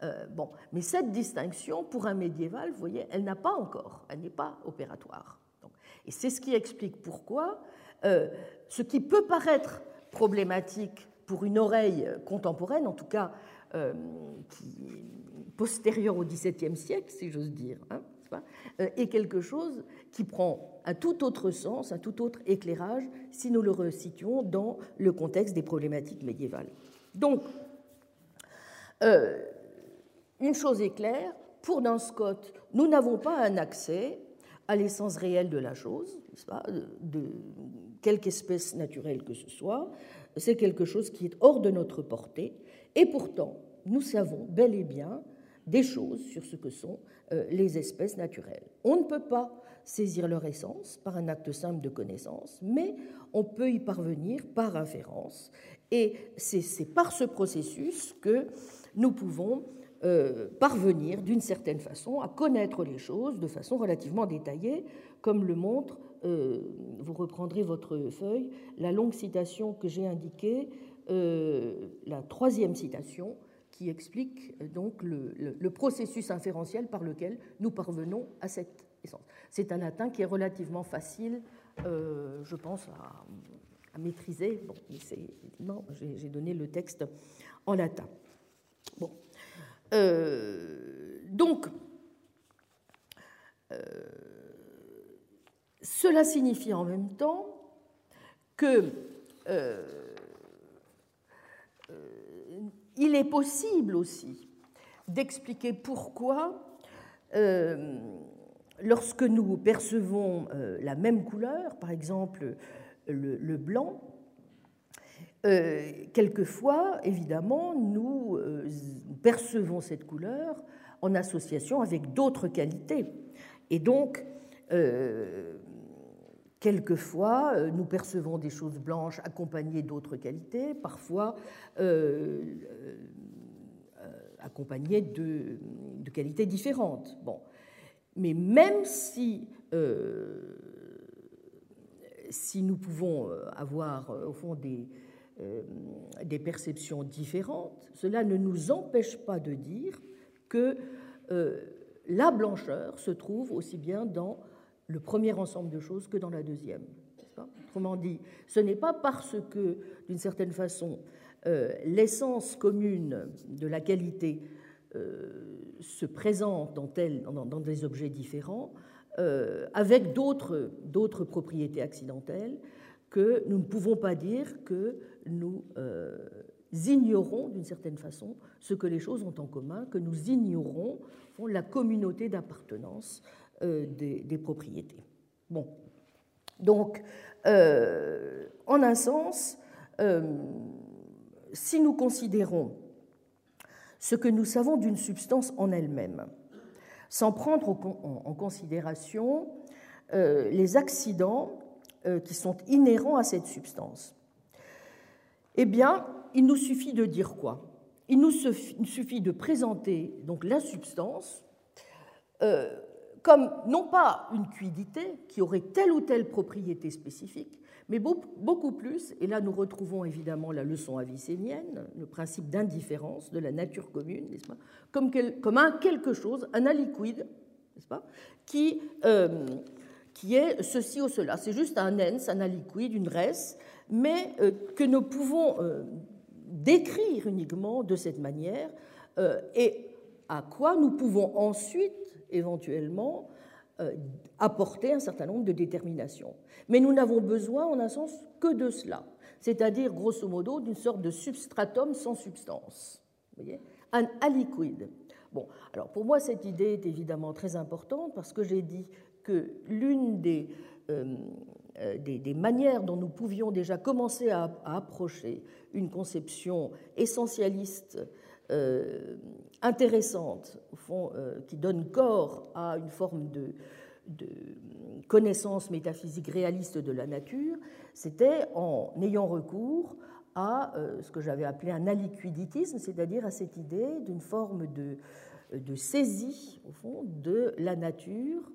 Euh, bon, mais cette distinction, pour un médiéval, vous voyez, elle n'a pas encore, elle n'est pas opératoire. et c'est ce qui explique pourquoi euh, ce qui peut paraître problématique pour une oreille contemporaine, en tout cas euh, postérieure au XVIIe siècle, si j'ose dire, hein, est quelque chose qui prend un tout autre sens, un tout autre éclairage si nous le resituons dans le contexte des problématiques médiévales. Donc, euh, une chose est claire, pour Duns Scott, nous n'avons pas un accès à l'essence réelle de la chose, pas, de quelque espèce naturelle que ce soit. C'est quelque chose qui est hors de notre portée. Et pourtant, nous savons bel et bien des choses sur ce que sont les espèces naturelles. On ne peut pas saisir leur essence par un acte simple de connaissance, mais on peut y parvenir par inférence. Et c'est par ce processus que nous pouvons euh, parvenir d'une certaine façon à connaître les choses de façon relativement détaillée, comme le montre, euh, vous reprendrez votre feuille, la longue citation que j'ai indiquée, euh, la troisième citation, qui explique donc le, processus inférentiel par lequel nous parvenons à cette essence. C'est un latin qui est relativement facile, je pense, à, maîtriser. Bon, non, j'ai donné le texte en latin. Bon. Euh, donc, euh, cela signifie en même temps que euh, il est possible aussi d'expliquer pourquoi, lorsque nous percevons la même couleur, par exemple le, blanc, euh, quelquefois, évidemment, nous euh, percevons cette couleur en association avec d'autres qualités. Et donc, euh, quelquefois, nous percevons des choses blanches accompagnées d'autres qualités, parfois accompagnées de, qualités différentes. Bon. Mais même si si nous pouvons euh, avoir euh, au fond des, euh, des perceptions différentes, cela ne nous empêche pas de dire que la blancheur se trouve aussi bien dans le premier ensemble de choses que dans la deuxième. Autrement dit, ce n'est pas parce que, d'une certaine façon, l'essence commune de la qualité se présente dans, des objets différents euh, avec d'autres propriétés accidentelles que nous ne pouvons pas dire que nous euh, ignorons d'une certaine façon ce que les choses ont en commun, que nous ignorons la communauté d'appartenance euh, des, des, propriétés. Bon. Donc, en un sens, si nous considérons ce que nous savons d'une substance en elle-même, sans prendre en considération euh, les accidents euh, qui sont inhérents à cette substance. Eh bien, il nous suffit de dire quoi? Il nous suffit de présenter donc la substance euh, comme non pas une cuidité qui aurait telle ou telle propriété spécifique, mais beaucoup plus, et là nous retrouvons évidemment la leçon avicénienne, le principe d'indifférence de la nature commune, n'est-ce pas comme, comme, un quelque chose, un aliquide, n'est-ce pas qui, euh, qui est ceci ou cela. C'est juste un ens, un aliquide, une res, mais euh, que nous pouvons euh, décrire uniquement de cette manière, et à quoi nous pouvons ensuite, éventuellement, apporter un certain nombre de déterminations. Mais nous n'avons besoin, en un sens, que de cela, c'est-à-dire, grosso modo, d'une sorte de substratum sans substance. Vous voyez? Un aliquid. Bon, alors pour moi, cette idée est évidemment très importante parce que j'ai dit que l'une des, euh, euh, des, manières dont nous pouvions déjà commencer à, approcher une conception essentialiste euh, intéressante, au fond, qui donne corps à une forme de, de connaissance métaphysique réaliste de la nature, c'était en ayant recours à euh, ce que j'avais appelé un aliquiditisme, c'est-à-dire à cette idée d'une forme de, de saisie, au fond, de la nature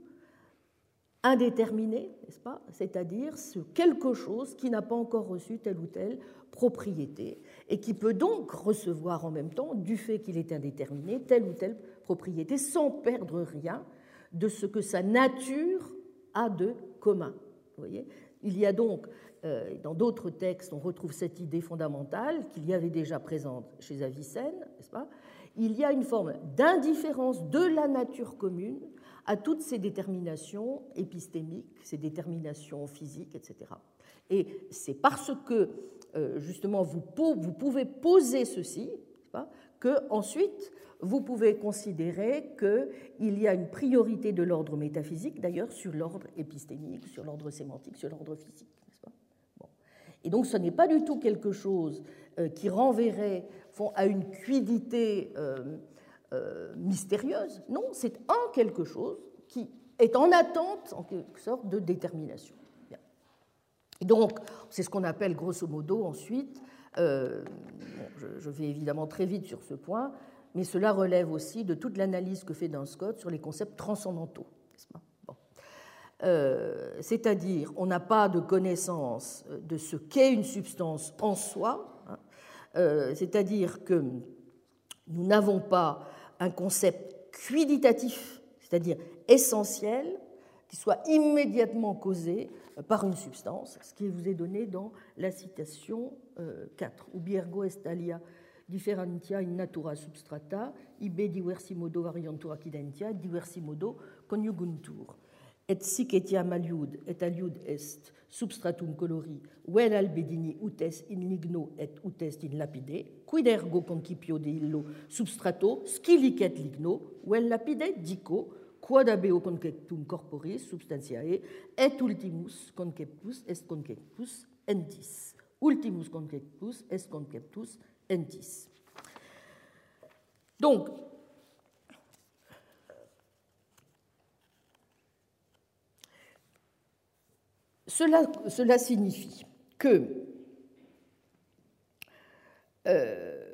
indéterminée, n'est-ce pas? C'est-à-dire ce quelque chose qui n'a pas encore reçu telle ou telle propriété et qui peut donc recevoir en même temps, du fait qu'il est indéterminé, telle ou telle propriété sans perdre rien de ce que sa nature a de commun. Vous voyez? Il y a donc, euh, dans d'autres textes, on retrouve cette idée fondamentale qu'il y avait déjà présente chez Avicenne, n'est-ce pas? Il y a une forme d'indifférence de la nature commune à toutes ces déterminations épistémiques, ces déterminations physiques, etc. Et c'est parce que, euh, justement, vous, pouvez poser ceci, que ensuite vous pouvez considérer qu'il y a une priorité de l'ordre métaphysique, d'ailleurs, sur l'ordre épistémique, sur l'ordre sémantique, sur l'ordre physique. Et donc ce n'est pas du tout quelque chose euh, qui renverrait à une cuidité euh, mystérieuse. Non, c'est un quelque chose qui est en attente, en quelque sorte, de détermination. donc, c'est ce qu'on appelle grosso modo ensuite, je, je, vais évidemment très vite sur ce point, mais cela relève aussi de toute l'analyse que fait Duns Scott sur les concepts transcendantaux. Euh, c'est-à-dire, on n'a pas de connaissance de ce qu'est une substance en soi, hein. euh, c'est-à-dire que nous n'avons pas un concept quiditatif, c'est-à-dire essentiel, qui soit immédiatement causé par une substance, ce qui vous est donné dans la citation 4. Euh, Ubiergo est alia differentia in natura substrata, ibe diversi modo variantur accidentia, diversi modo conjuguntur. Et sic etiam aliud, et aliud est substratum colori, vel albedini utes in ligno et utes in lapide, quid ergo concipio de illo substrato, scilicet ligno, vel lapide, dico, quod abeo conceptum corporis substantiae, et ultimus conceptus est conceptus entis. Ultimus conceptus est conceptus entis. Donc, cela, signifie que euh,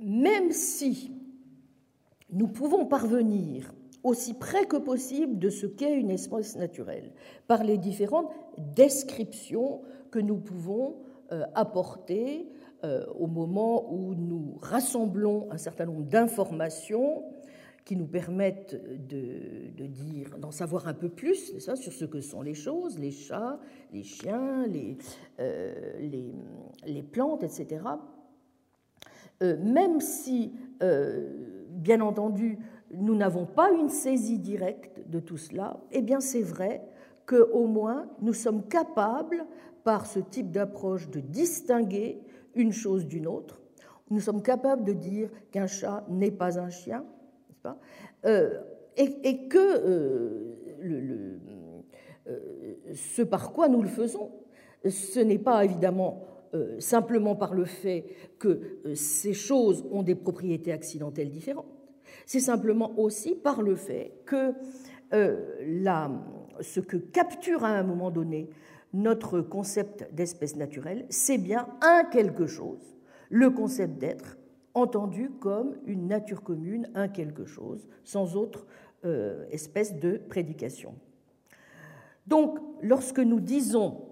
même si nous pouvons parvenir aussi près que possible de ce qu'est une espèce naturelle par les différentes descriptions que nous pouvons euh, apporter euh, au moment où nous rassemblons un certain nombre d'informations qui nous permettent de, dire, d'en savoir un peu plus ça, sur ce que sont les choses, les chats, les chiens, les, euh, les, les, plantes, etc. Euh, même si, bien entendu, nous n'avons pas une saisie directe de tout cela, eh bien c'est vrai qu'au moins nous sommes capables, par ce type d'approche, de distinguer une chose d'une autre. Nous sommes capables de dire qu'un chat n'est pas un chien, euh, et, que euh, euh, ce par quoi nous le faisons, ce n'est pas évidemment simplement par le fait que ces choses ont des propriétés accidentelles différentes, c'est simplement aussi par le fait que ce que capture à un moment donné notre concept d'espèce naturelle, c'est bien un quelque chose, le concept d'être, entendu comme une nature commune, un quelque chose, sans autre euh, espèce de prédication. Donc, lorsque nous disons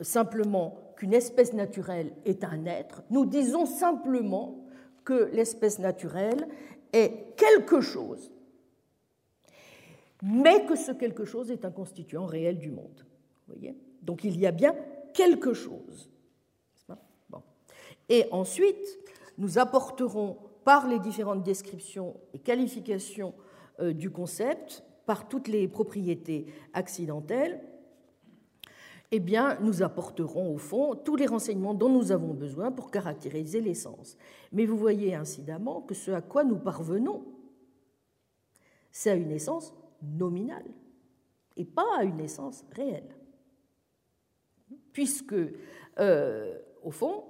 simplement qu'une espèce naturelle est un être, nous disons simplement que l'espèce naturelle est quelque chose, mais que ce quelque chose est un constituant réel du monde. Donc il y a bien quelque chose. Et ensuite, nous apporterons par les différentes descriptions et qualifications euh, du concept, par toutes les propriétés accidentelles, eh nous apporterons au fond tous les renseignements dont nous avons besoin pour caractériser l'essence. Mais vous voyez incidemment que ce à quoi nous parvenons, c'est à une essence nominale et pas à une essence réelle puisque, euh, au fond,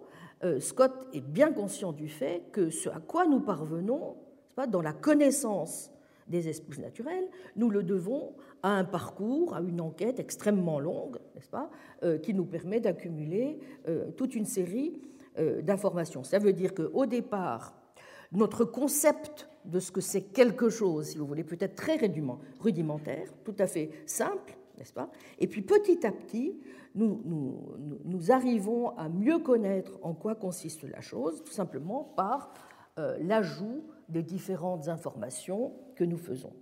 Scott est bien conscient du fait que ce à quoi nous parvenons, pas, dans la connaissance des espèces naturelles, nous le devons à un parcours, à une enquête extrêmement longue, n'est-ce pas, euh, qui nous permet d'accumuler toute une série d'informations. Ça veut dire qu'au départ, notre concept de ce que c'est quelque chose, si vous voulez, peut être très rudimentaire, tout à fait simple, n'est-ce pas? Et puis petit à petit, nous, arrivons à mieux connaître en quoi consiste la chose, tout simplement par euh, l'ajout de différentes informations que nous faisons.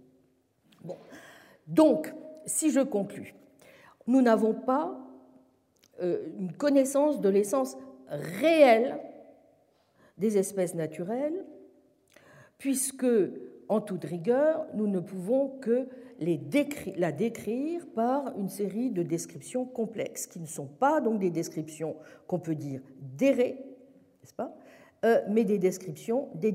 Donc, si je conclus, nous n'avons pas euh, une connaissance de l'essence réelle des espèces naturelles, puisque, en toute rigueur, nous ne pouvons que la décrire par une série de descriptions complexes, qui ne sont pas donc des descriptions qu'on peut dire d'erré, n'est-ce pas, euh, mais des descriptions des.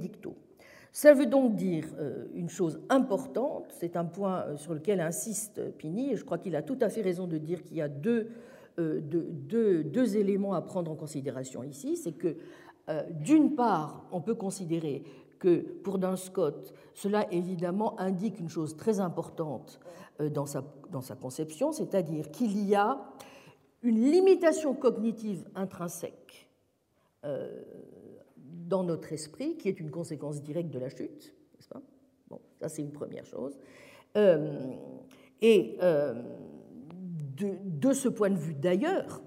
Ça veut donc dire euh, une chose importante, c'est un point euh, sur lequel insiste Pini, et je crois qu'il a tout à fait raison de dire qu'il y a deux, deux, deux, éléments à prendre en considération ici, c'est que d'une part, on peut considérer que pour Scott, cela évidemment indique une chose très importante euh, dans sa, dans sa conception, c'est-à-dire qu'il y a une limitation cognitive intrinsèque euh, dans notre esprit qui est une conséquence directe de la chute, n'est-ce pas? Bon, ça c'est une première chose. Euh, et de, de, ce point de vue d'ailleurs,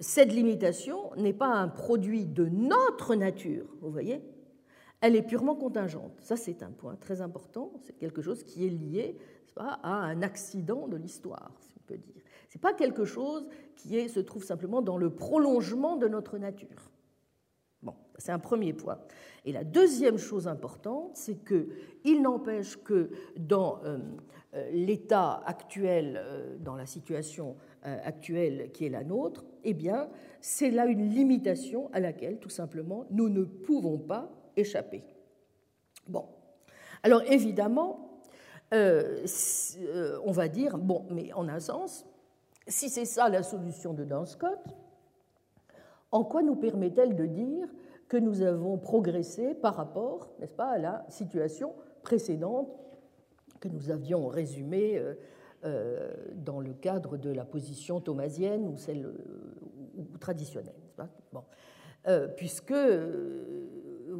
cette limitation n'est pas un produit de notre nature, vous voyez, elle est purement contingente. Ça, c'est un point très important. C'est quelque chose qui est lié à un accident de l'histoire, si on peut dire. Ce n'est pas quelque chose qui se trouve simplement dans le prolongement de notre nature. Bon, c'est un premier point. Et la deuxième chose importante, c'est qu'il n'empêche que dans euh, euh, l'état actuel, euh, dans la situation actuelle qui est la nôtre, eh bien, c'est là une limitation à laquelle, tout simplement, nous ne pouvons pas échapper. Bon. Alors évidemment, euh, euh, on va dire, bon, mais en un sens, si c'est ça la solution de Dan Scott, en quoi nous permet-elle de dire que nous avons progressé par rapport, n'est-ce pas, à la situation précédente que nous avions résumée euh, dans le cadre de la position thomasienne ou celle traditionnelle, puisque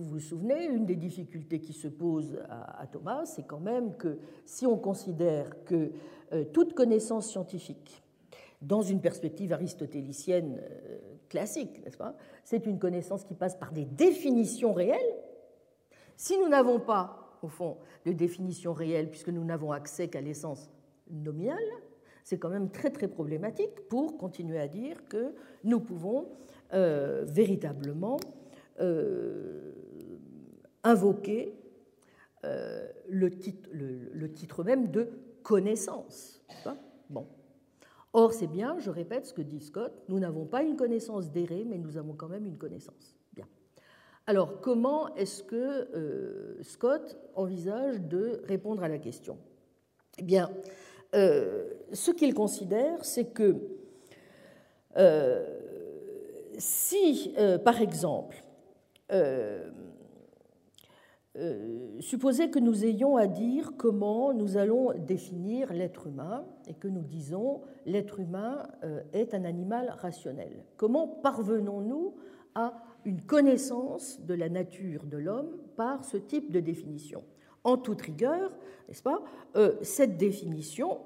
vous vous souvenez, une des difficultés qui se pose à, Thomas, c'est quand même que si on considère que euh, toute connaissance scientifique, dans une perspective aristotélicienne euh, classique, n'est-ce pas, c'est une connaissance qui passe par des définitions réelles, si nous n'avons pas, au fond, de définition réelle, puisque nous n'avons accès qu'à l'essence nominale, c'est quand même très très problématique pour continuer à dire que nous pouvons euh, véritablement invoquer euh, le, titre, même de connaissance. Or, c'est bien, je répète ce que dit Scott, nous n'avons pas une connaissance d'errée, mais nous avons quand même une connaissance. Bien. Alors, comment est-ce que euh, Scott envisage de répondre à la question? Eh bien, ce qu'il considère, c'est que si, par exemple, euh, euh, supposez que nous ayons à dire comment nous allons définir l'être humain et que nous disons l'être humain euh, est un animal rationnel. Comment parvenons-nous à une connaissance de la nature de l'homme par ce type de définition? En toute rigueur, n'est-ce pas Cette définition,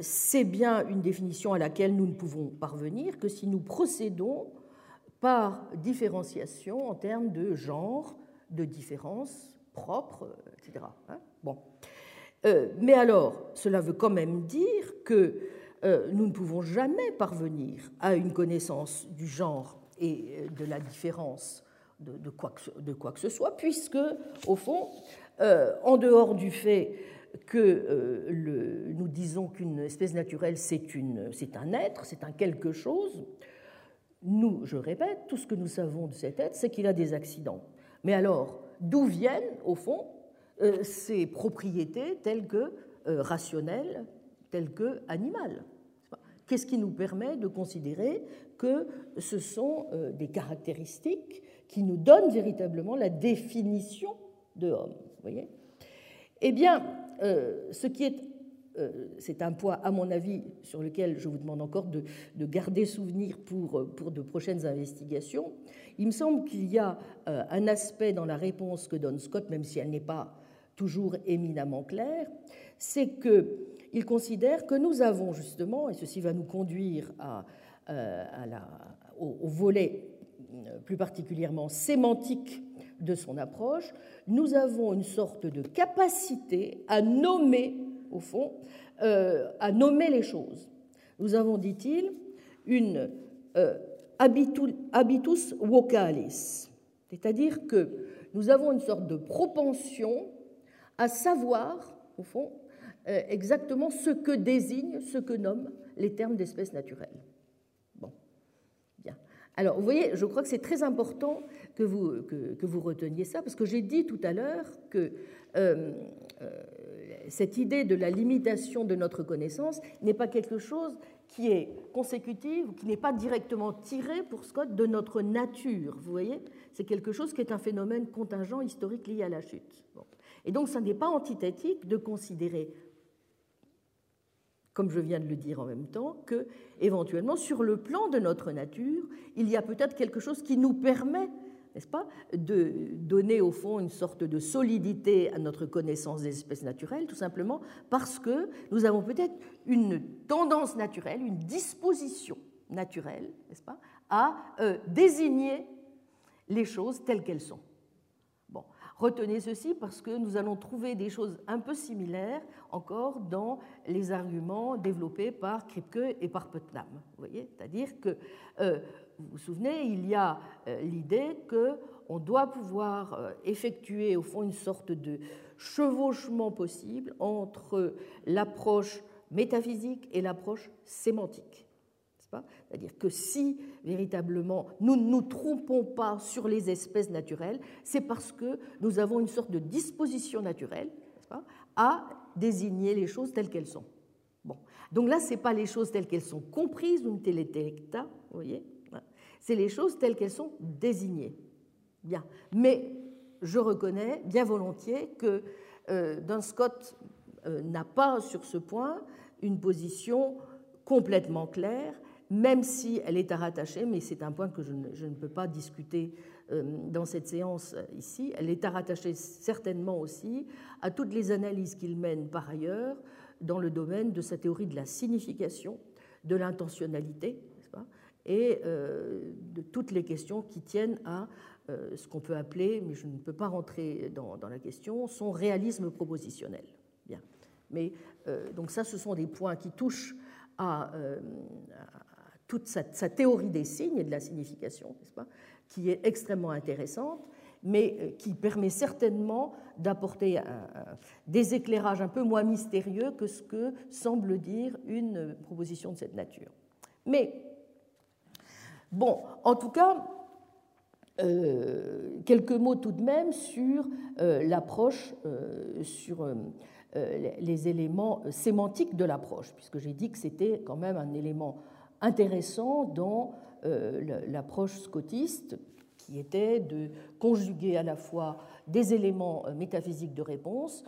c'est bien une définition à laquelle nous ne pouvons parvenir que si nous procédons par différenciation en termes de genre, de différence propre, etc. Hein. Euh, mais alors, cela veut quand même dire que euh, nous ne pouvons jamais parvenir à une connaissance du genre et euh, de la différence de, quoi, que, ce soit, puisque, au fond, en dehors du fait que nous disons qu'une espèce naturelle, c'est un être, c'est un quelque chose, nous, je répète, tout ce que nous savons de cet être, c'est qu'il a des accidents. Mais alors, d'où viennent, au fond, euh, ces propriétés telles que euh, rationnelles, telles que animales? Qu'est-ce qui nous permet de considérer que ce sont euh, des caractéristiques qui nous donnent véritablement la définition de homme voyez? Eh bien, ce qui est c'est un point, à mon avis, sur lequel je vous demande encore de, garder souvenir pour, pour, de prochaines investigations. Il me semble qu'il y a euh, un aspect dans la réponse que donne Scott, même si elle n'est pas toujours éminemment claire, c'est qu'il considère que nous avons justement, et ceci va nous conduire euh, au, volet plus particulièrement sémantique de son approche, nous avons une sorte de capacité à nommer au fond, euh, à nommer les choses. Nous avons, dit-il, une euh, habitus vocalis, c'est-à-dire que nous avons une sorte de propension à savoir, au fond, euh, exactement ce que désignent, ce que nomment les termes d'espèces naturelles. Bon, bien. Alors, vous voyez, je crois que c'est très important que vous, que, vous reteniez ça, parce que j'ai dit tout à l'heure que cette idée de la limitation de notre connaissance n'est pas quelque chose qui est consécutive, qui n'est pas directement tirée pour Scott de notre nature. Vous voyez? C'est quelque chose qui est un phénomène contingent historique lié à la chute. Et donc, ça n'est pas antithétique de considérer, comme je viens de le dire en même temps, que, éventuellement, sur le plan de notre nature, il y a peut-être quelque chose qui nous permet n'est-ce pas, de donner au fond une sorte de solidité à notre connaissance des espèces naturelles, tout simplement parce que nous avons peut-être une tendance naturelle, une disposition naturelle, n'est-ce pas, à euh, désigner les choses telles qu'elles sont. Retenez ceci parce que nous allons trouver des choses un peu similaires encore dans les arguments développés par Kripke et par Putnam. C'est-à-dire que euh, vous vous souvenez, il y a euh, l'idée qu'on doit pouvoir euh, effectuer au fond une sorte de chevauchement possible entre l'approche métaphysique et l'approche sémantique. C'est-à-dire que si véritablement nous ne nous trompons pas sur les espèces naturelles, c'est parce que nous avons une sorte de disposition naturelle à désigner les choses telles qu'elles sont. Bon. Donc là, ce n'est pas les choses telles qu'elles sont comprises, ou telecta, vous voyez, c'est les choses telles qu'elles sont désignées. Bien. Mais je reconnais bien volontiers que euh, Scott euh, n'a pas sur ce point une position complètement claire, même si elle est à rattacher, mais c'est un point que je ne, peux pas discuter euh, dans cette séance ici, elle est à rattacher certainement aussi à toutes les analyses qu'il mène par ailleurs dans le domaine de sa théorie de la signification, de l'intentionnalité, et euh, de toutes les questions qui tiennent à euh, ce qu'on peut appeler, mais je ne peux pas rentrer dans, la question, son réalisme propositionnel. Bien. Mais euh, donc ça, ce sont des points qui touchent à, toute sa, théorie des signes et de la signification, n'est-ce pas, qui est extrêmement intéressante, mais qui permet certainement d'apporter des éclairages un peu moins mystérieux que ce que semble dire une proposition de cette nature. Mais Bon, en tout cas, euh, quelques mots tout de même sur euh, l'approche, euh, sur les éléments sémantiques de l'approche, puisque j'ai dit que c'était quand même un élément intéressant dans l'approche scotiste, qui était de conjuguer à la fois des éléments métaphysiques de réponse,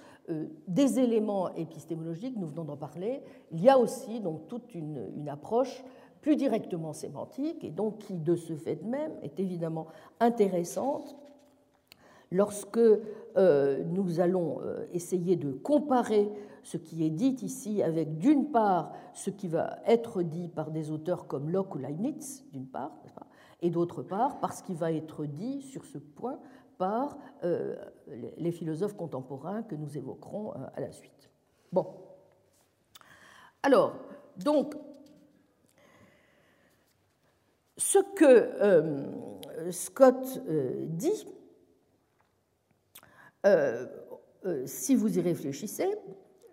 des éléments épistémologiques, nous venons d'en parler. Il y a aussi donc toute une, une approche plus directement sémantique, et donc qui, de ce fait même, est évidemment intéressante lorsque euh, nous allons euh, essayer de comparer ce qui est dit ici avec, d'une part, ce qui va être dit par des auteurs comme Locke ou Leibniz, d'une part, et d'autre part, par ce qui va être dit sur ce point par euh, les philosophes contemporains que nous évoquerons à la suite. Bon. Alors, donc, ce que euh, Scott euh, dit, euh, si vous y réfléchissez,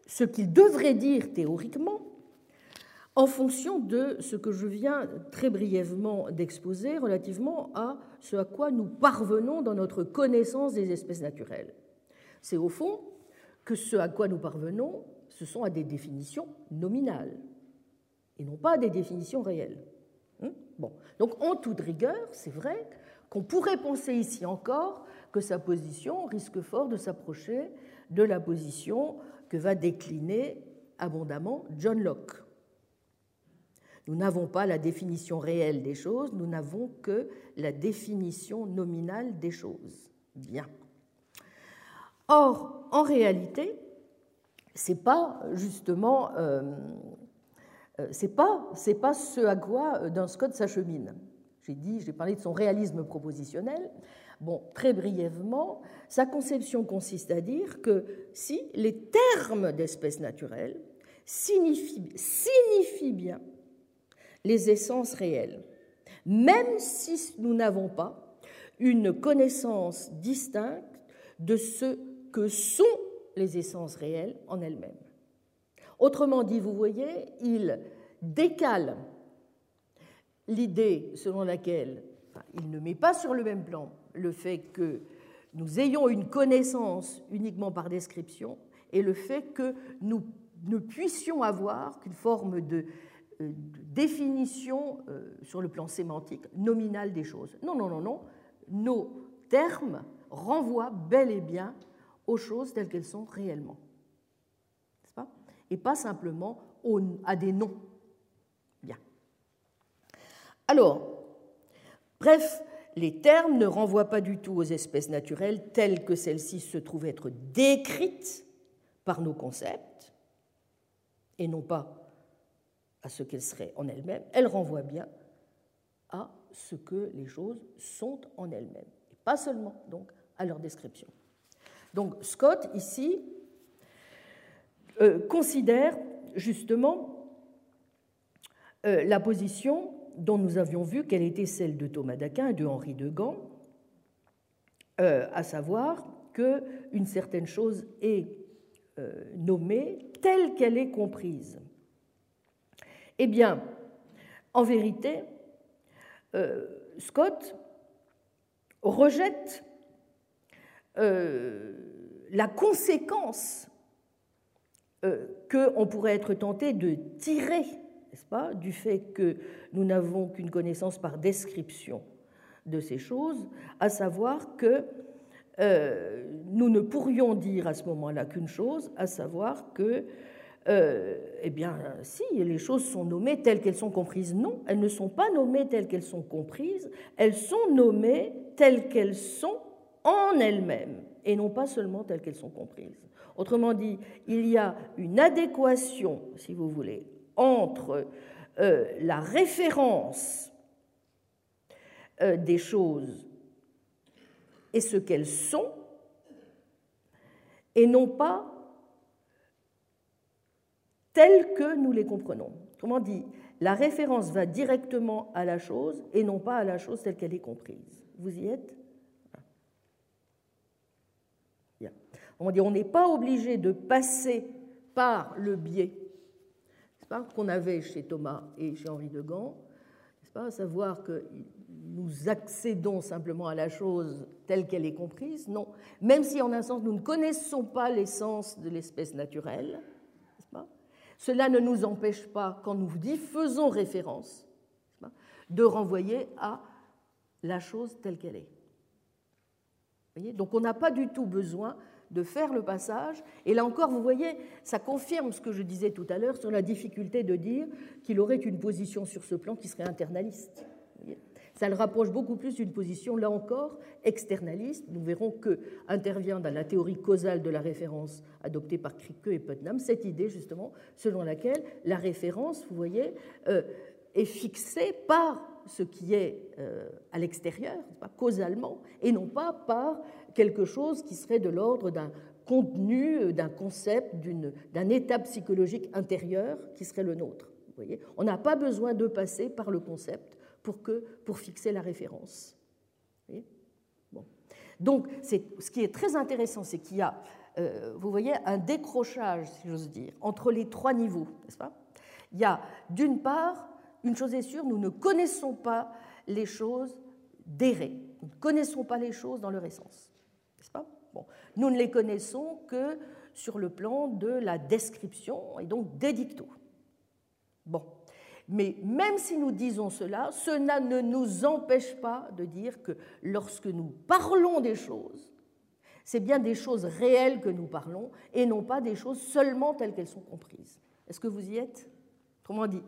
ce qu'il devrait dire théoriquement, en fonction de ce que je viens très brièvement d'exposer relativement à ce à quoi nous parvenons dans notre connaissance des espèces naturelles. C'est au fond que ce à quoi nous parvenons, ce sont à des définitions nominales et non pas à des définitions réelles. Bon. Donc, en toute rigueur, c'est vrai qu'on pourrait penser ici encore que sa position risque fort de s'approcher de la position que va décliner abondamment John Locke. Nous n'avons pas la définition réelle des choses, nous n'avons que la définition nominale des choses. Bien. Or, en réalité, ce n'est pas justement euh, c'est pas c'est pas ce à quoi euh, Duns Scott s'achemine. J'ai dit, j'ai parlé de son réalisme propositionnel. Bon, très brièvement, sa conception consiste à dire que si les termes d'espèces naturelles signifient, signifient bien les essences réelles, même si nous n'avons pas une connaissance distincte de ce que sont les essences réelles en elles-mêmes. Autrement dit, vous voyez, il décale l'idée selon laquelle il ne met pas sur le même plan le fait que nous ayons une connaissance uniquement par description et le fait que nous ne puissions avoir qu'une forme de définition sur le plan sémantique nominal des choses. Non, non, non, non. Nos termes renvoient bel et bien aux choses telles qu'elles sont réellement. Et pas simplement à des noms. Bien. Alors, bref, les termes ne renvoient pas du tout aux espèces naturelles telles que celles-ci se trouvent être décrites par nos concepts, et non pas à ce qu'elles seraient en elles-mêmes. Elles renvoient bien à ce que les choses sont en elles-mêmes, et pas seulement donc à leur description. Donc Scott, ici, euh, considère justement euh, la position dont nous avions vu qu'elle était celle de Thomas d'Aquin et de Henri de Gand, euh, à savoir qu'une certaine chose est nommée telle qu'elle est comprise. Eh bien, en vérité, Scott rejette la conséquence qu'on pourrait être tenté de tirer, n'est-ce pas, du fait que nous n'avons qu'une connaissance par description de ces choses, à savoir que euh, nous ne pourrions dire à ce moment-là qu'une chose, à savoir que, eh bien, si les choses sont nommées telles qu'elles sont comprises, non, elles ne sont pas nommées telles qu'elles sont comprises, elles sont nommées telles qu'elles sont en elles-mêmes et non pas seulement telles qu'elles sont comprises. Autrement dit, il y a une adéquation, si vous voulez, entre euh, la référence euh, des choses et ce qu'elles sont, et non pas telles que nous les comprenons. Autrement dit, la référence va directement à la chose et non pas à la chose telle qu'elle est comprise. Vous y êtes? On dit on n'est pas obligé de passer par le biais qu'on avait chez Thomas et chez Henri de Gand, pas, à savoir que nous accédons simplement à la chose telle qu'elle est comprise, non. Même si en un sens nous ne connaissons pas l'essence de l'espèce naturelle, pas, cela ne nous empêche pas, quand nous y faisons référence, de renvoyer à la chose telle qu'elle est. Donc on n'a pas du tout besoin de faire le passage. Et là encore, vous voyez, ça confirme ce que je disais tout à l'heure sur la difficulté de dire qu'il aurait une position sur ce plan qui serait internaliste. Ça le rapproche beaucoup plus d'une position, là encore, externaliste. Nous verrons que intervient dans la théorie causale de la référence adoptée par Krike et Putnam cette idée, justement, selon laquelle la référence, vous voyez, euh, est fixée par ce qui est euh, à l'extérieur, causalement, et non pas par quelque chose qui serait de l'ordre d'un contenu, d'un concept, d'un état psychologique intérieur qui serait le nôtre. Vous voyez On n'a pas besoin de passer par le concept pour, que, pour fixer la référence. Donc, ce qui est très intéressant, c'est qu'il y a, euh, vous voyez, un décrochage, si j'ose dire, entre les trois niveaux, n'est-ce pas Il y a, d'une part, une chose est sûre, nous ne connaissons pas les choses d'errer. Nous ne connaissons pas les choses dans leur essence. N'est-ce pas? Bon. Nous ne les connaissons que sur le plan de la description et donc des dictos. Bon. Mais même si nous disons cela, cela ne nous empêche pas de dire que lorsque nous parlons des choses, c'est bien des choses réelles que nous parlons et non pas des choses seulement telles qu'elles sont comprises. Est-ce que vous y êtes? Comment dit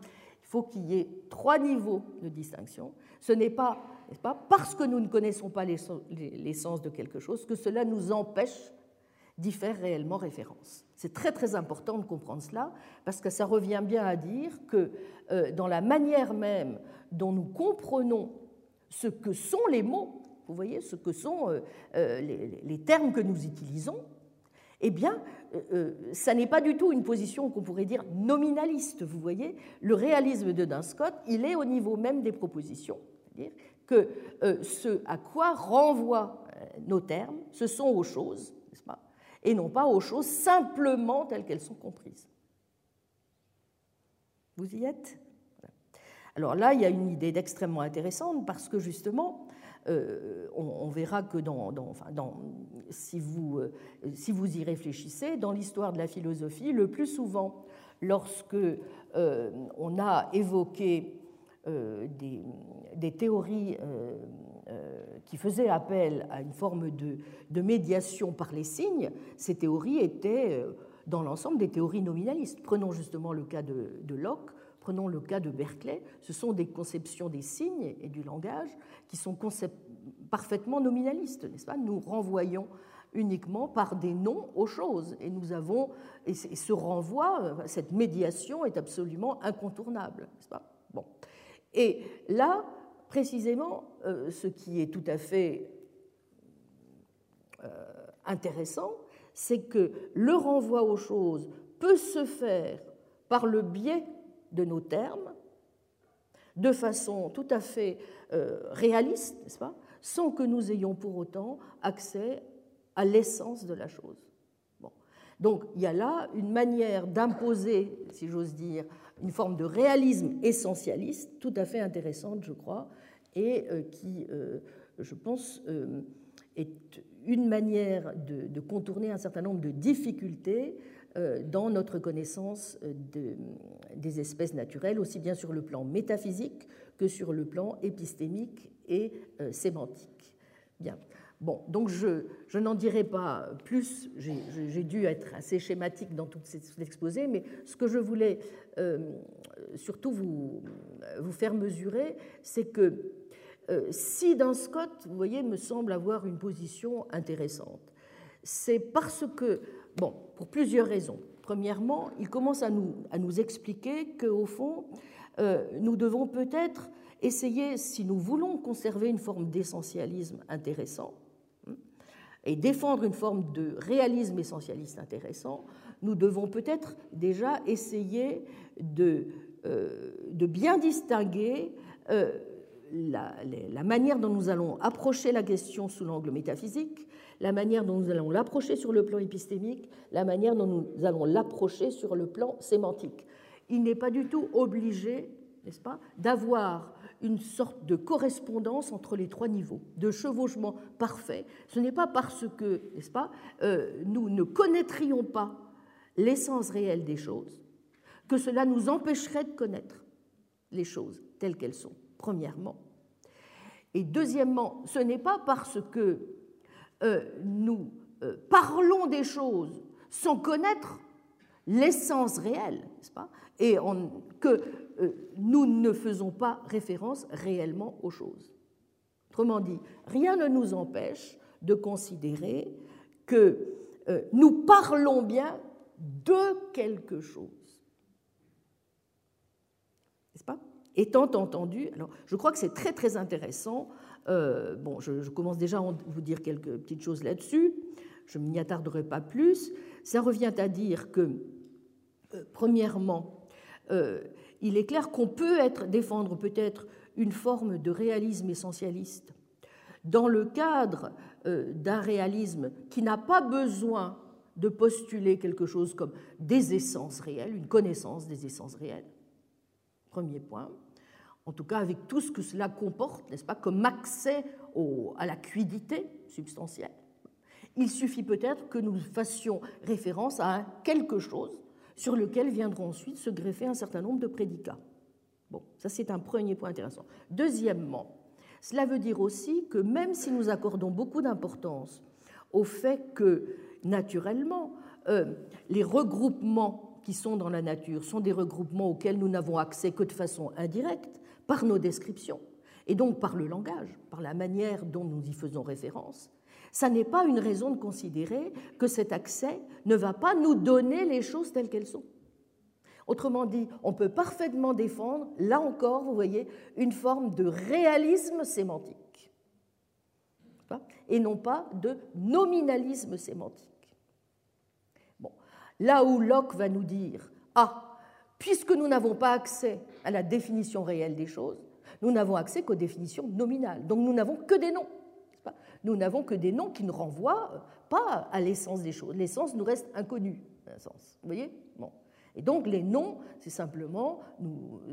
faut qu'il y ait trois niveaux de distinction. Ce n'est pas, parce que nous ne connaissons pas l'essence de quelque chose que cela nous empêche d'y faire réellement référence. C'est très très important de comprendre cela parce que ça revient bien à dire que euh, dans la manière même dont nous comprenons ce que sont les mots, vous voyez, ce que sont euh, euh, les termes que nous utilisons, eh bien, euh, euh, ça n'est pas du tout une position qu'on pourrait dire nominaliste. Vous voyez, le réalisme de Duns Scott, il est au niveau même des propositions. C'est-à-dire que euh, ce à quoi renvoient nos termes, ce sont aux choses, n'est-ce pas Et non pas aux choses simplement telles qu'elles sont comprises. Vous y êtes? Alors là, il y a une idée d'extrêmement intéressante parce que justement, euh, on, verra que dans, si, vous, euh, si, vous, y réfléchissez, dans l'histoire de la philosophie, le plus souvent, lorsque on a évoqué des, théories qui faisaient appel à une forme de, médiation par les signes, ces théories étaient dans l'ensemble des théories nominalistes. Prenons justement le cas de Locke Prenons le cas de Berkeley, ce sont des conceptions des signes et du langage qui sont parfaitement nominalistes, n'est-ce pas? Nous renvoyons uniquement par des noms aux choses et nous avons et ce renvoi, cette médiation est absolument incontournable, n'est-ce pas? Bon, et là précisément, euh, ce qui est tout à fait euh, intéressant, c'est que le renvoi aux choses peut se faire par le biais de nos termes, de façon tout à fait euh, réaliste, n'est-ce pas, sans que nous ayons pour autant accès à l'essence de la chose. Bon. Donc il y a là une manière d'imposer, si j'ose dire, une forme de réalisme essentialiste tout à fait intéressante, je crois, et euh, qui, euh, je pense, est une manière de, contourner un certain nombre de difficultés dans notre connaissance euh, des espèces naturelles, aussi bien sur le plan métaphysique que sur le plan épistémique et euh, sémantique. Bien. Bon, donc je, je n'en dirai pas plus, j'ai dû être assez schématique dans tout cet exposé, mais ce que je voulais surtout vous, vous, faire mesurer, c'est que si dans Scott, vous voyez, me semble avoir une position intéressante, c'est parce que Bon, pour plusieurs raisons. Premièrement, il commence à nous, expliquer qu'au fond, euh, nous devons peut-être essayer, si nous voulons conserver une forme d'essentialisme intéressant hein, et défendre une forme de réalisme essentialiste intéressant, nous devons peut-être déjà essayer de, euh, bien distinguer euh, la, manière dont nous allons approcher la question sous l'angle métaphysique la manière dont nous allons l'approcher sur le plan épistémique, la manière dont nous allons l'approcher sur le plan sémantique. Il n'est pas du tout obligé, n'est-ce pas, d'avoir une sorte de correspondance entre les trois niveaux, de chevauchement parfait. Ce n'est pas parce que, n'est-ce pas, euh, nous ne connaîtrions pas l'essence réelle des choses que cela nous empêcherait de connaître les choses telles qu'elles sont, premièrement. Et deuxièmement, ce n'est pas parce que nous euh, parlons des choses sans connaître l'essence réelle, n'est-ce pas? Et que euh, nous ne faisons pas référence réellement aux choses. Autrement dit, rien ne nous empêche de considérer que nous parlons bien de quelque chose. N'est-ce pas? Étant entendu, alors je crois que c'est très intéressant euh, je, commence déjà à vous dire quelques petites choses là-dessus. Je m'y attarderai pas plus. Ça revient à dire que, euh, premièrement, euh, il est clair qu'on peut être, défendre peut-être une forme de réalisme essentialiste dans le cadre d'un réalisme qui n'a pas besoin de postuler quelque chose comme des essences réelles, une connaissance des essences réelles. Premier point en tout cas avec tout ce que cela comporte, n'est-ce pas, comme accès à la cuidité substantielle. Il suffit peut-être que nous fassions référence à quelque chose sur lequel viendront ensuite se greffer un certain nombre de prédicats. Bon, ça c'est un premier point intéressant. Deuxièmement, cela veut dire aussi que même si nous accordons beaucoup d'importance au fait que, naturellement, euh, les regroupements qui sont dans la nature sont des regroupements auxquels nous n'avons accès que de façon indirecte, par nos descriptions, et donc par le langage, par la manière dont nous y faisons référence, ça n'est pas une raison de considérer que cet accès ne va pas nous donner les choses telles qu'elles sont. Autrement dit, on peut parfaitement défendre, là encore, vous voyez, une forme de réalisme sémantique, et non pas de nominalisme sémantique. Là où Locke va nous dire, ah, puisque nous n'avons pas accès à la définition réelle des choses, nous n'avons accès qu'aux définitions nominales. Donc nous n'avons que des noms. Nous n'avons que des noms qui ne renvoient pas à l'essence des choses. L'essence nous reste inconnue, sens. Vous voyez? Bon. Et donc les noms, c'est simplement,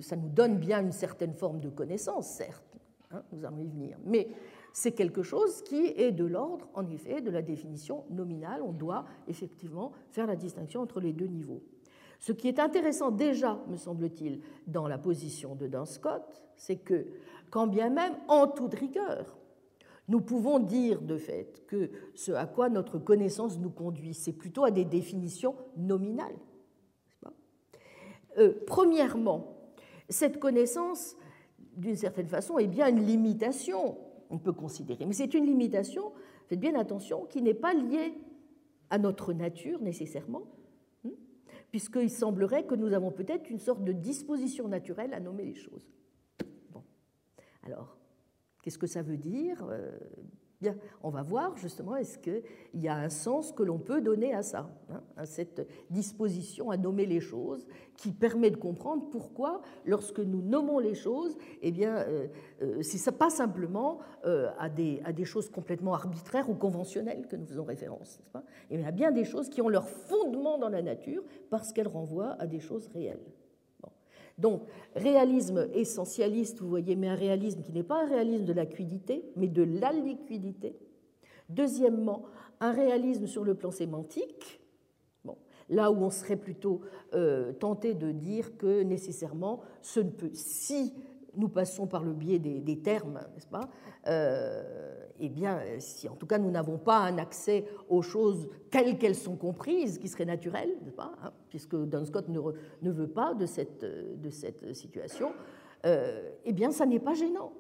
ça nous donne bien une certaine forme de connaissance, certes, hein, nous allons y venir, mais c'est quelque chose qui est de l'ordre, en effet, de la définition nominale. On doit effectivement faire la distinction entre les deux niveaux. Ce qui est intéressant déjà, me semble-t-il, dans la position de Duns Scott, c'est que, quand bien même, en toute rigueur, nous pouvons dire de fait que ce à quoi notre connaissance nous conduit, c'est plutôt à des définitions nominales. Euh, premièrement, cette connaissance, d'une certaine façon, est bien une limitation, on peut considérer, mais c'est une limitation, faites bien attention, qui n'est pas liée à notre nature nécessairement, hein, puisqu'il semblerait que nous avons peut-être une sorte de disposition naturelle à nommer les choses. Bon. Alors, qu'est-ce que ça veut dire euh, Bien, on va voir justement est-ce qu'il y a un sens que l'on peut donner à ça, hein, à cette disposition à nommer les choses, qui permet de comprendre pourquoi, lorsque nous nommons les choses, eh bien, euh, euh, pas simplement euh, à, des, à, choses complètement arbitraires ou conventionnelles que nous faisons référence, pas? Il y a bien des choses qui ont leur fondement dans la nature parce qu'elles renvoient à des choses réelles. Donc, réalisme essentialiste, vous voyez, mais un réalisme qui n'est pas un réalisme de la mais de la liquidité. Deuxièmement, un réalisme sur le plan sémantique, là où on serait plutôt euh, tenté de dire que nécessairement, ce ne peut, si nous passons par le biais des, termes, n'est-ce pas euh, Eh bien, si en tout cas nous n'avons pas un accès aux choses telles qu'elles sont comprises, qui seraient naturelles, n'est-ce pas hein, Puisque Duns Scott ne, ne, veut pas de cette, de cette situation, euh, eh bien, ça n'est pas gênant.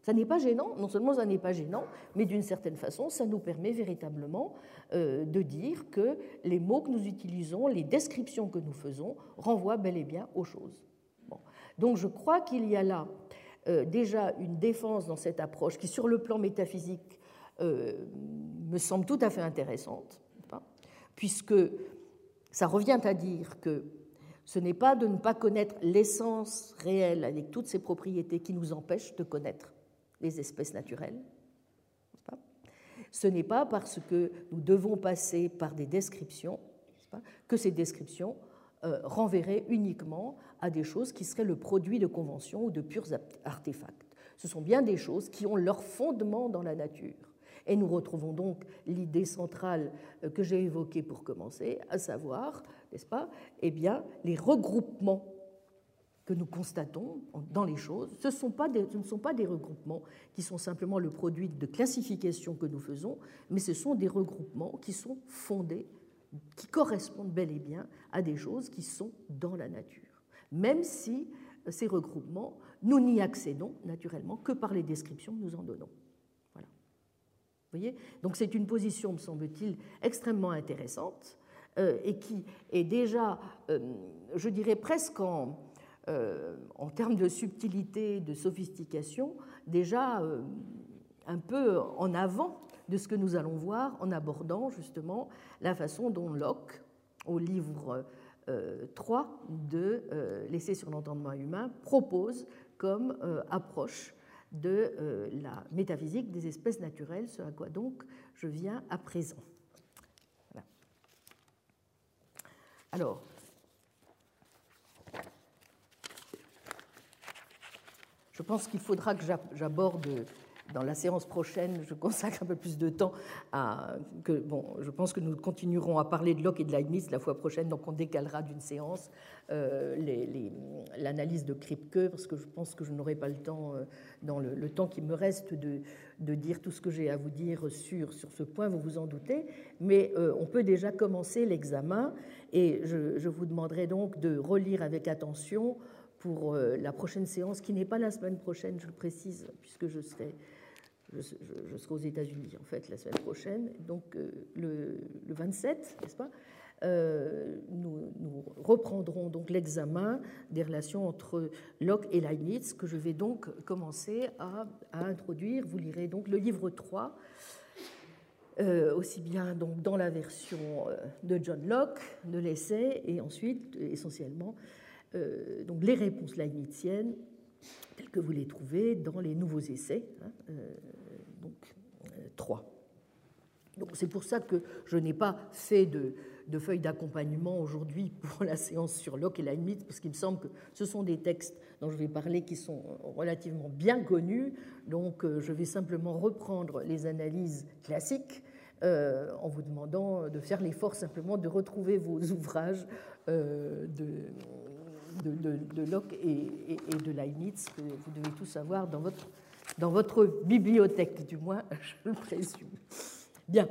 Ça n'est pas gênant, non seulement ça n'est pas gênant, mais d'une certaine façon, ça nous permet véritablement euh, de dire que les mots que nous utilisons, les descriptions que nous faisons, renvoient bel et bien aux choses. Donc je crois qu'il y a là euh, déjà une défense dans cette approche qui, sur le plan métaphysique, euh, me semble tout à fait intéressante, puisque ça revient à dire que ce n'est pas de ne pas connaître l'essence réelle avec toutes ses propriétés qui nous empêche de connaître les espèces naturelles. Ce n'est pas parce que nous devons passer par des descriptions que ces descriptions renverrait uniquement à des choses qui seraient le produit de conventions ou de purs artefacts. Ce sont bien des choses qui ont leur fondement dans la nature. Et nous retrouvons donc l'idée centrale euh, que j'ai évoquée pour commencer, à savoir, n'est-ce pas, eh bien, les regroupements que nous constatons dans les choses, ce, ce ne sont pas des regroupements qui sont simplement le produit de classifications que nous faisons, mais ce sont des regroupements qui sont fondés qui correspondent bel et bien à des choses qui sont dans la nature, même si euh, ces regroupements, nous n'y accédons naturellement que par les descriptions que nous en donnons. Voilà. Vous voyez? Donc c'est une position, me semble-t-il, extrêmement intéressante euh, et qui est déjà, euh, je dirais presque en, en, termes de subtilité, de sophistication, déjà un peu en avant de ce que nous allons voir en abordant justement la façon dont Locke, au livre 3 euh, de euh, L'essai sur l'entendement humain, propose comme euh, approche de la métaphysique des espèces naturelles, ce à quoi donc je viens à présent. Alors, je pense qu'il faudra que j'aborde dans la séance prochaine, je consacre un peu plus de temps à bon, je pense que nous continuerons à parler de Locke et de Leibniz la fois prochaine, donc on décalera d'une séance euh, l'analyse de Kripke parce que je pense que je n'aurai pas le temps euh, dans le, temps qui me reste de, dire tout ce que j'ai à vous dire sur sur ce point, vous vous en doutez, mais euh, on peut déjà commencer l'examen et je, vous demanderai donc de relire avec attention pour la prochaine séance, qui n'est pas la semaine prochaine, je le précise, puisque je serai je, serai aux États-Unis en fait la semaine prochaine, donc euh, le, 27, n'est-ce pas euh, nous, reprendrons donc l'examen des relations entre Locke et Leibniz, que je vais donc commencer à, introduire. Vous lirez donc le livre 3, euh, aussi bien donc dans la version de John Locke, de l'essai, et ensuite essentiellement donc les réponses leibniziennes telles que vous les trouvez dans les nouveaux essais. Hein, donc 3. Euh, donc c'est pour ça que je n'ai pas fait de, de feuilles d'accompagnement aujourd'hui pour la séance sur Locke et Leibniz, parce qu'il me semble que ce sont des textes dont je vais parler qui sont relativement bien connus. Donc euh, je vais simplement reprendre les analyses classiques en vous demandant de faire l'effort simplement de retrouver vos ouvrages de, de, Locke et, de Leibniz, que vous devez tous avoir dans votre, dans votre bibliothèque, du moins, je le présume. Bien.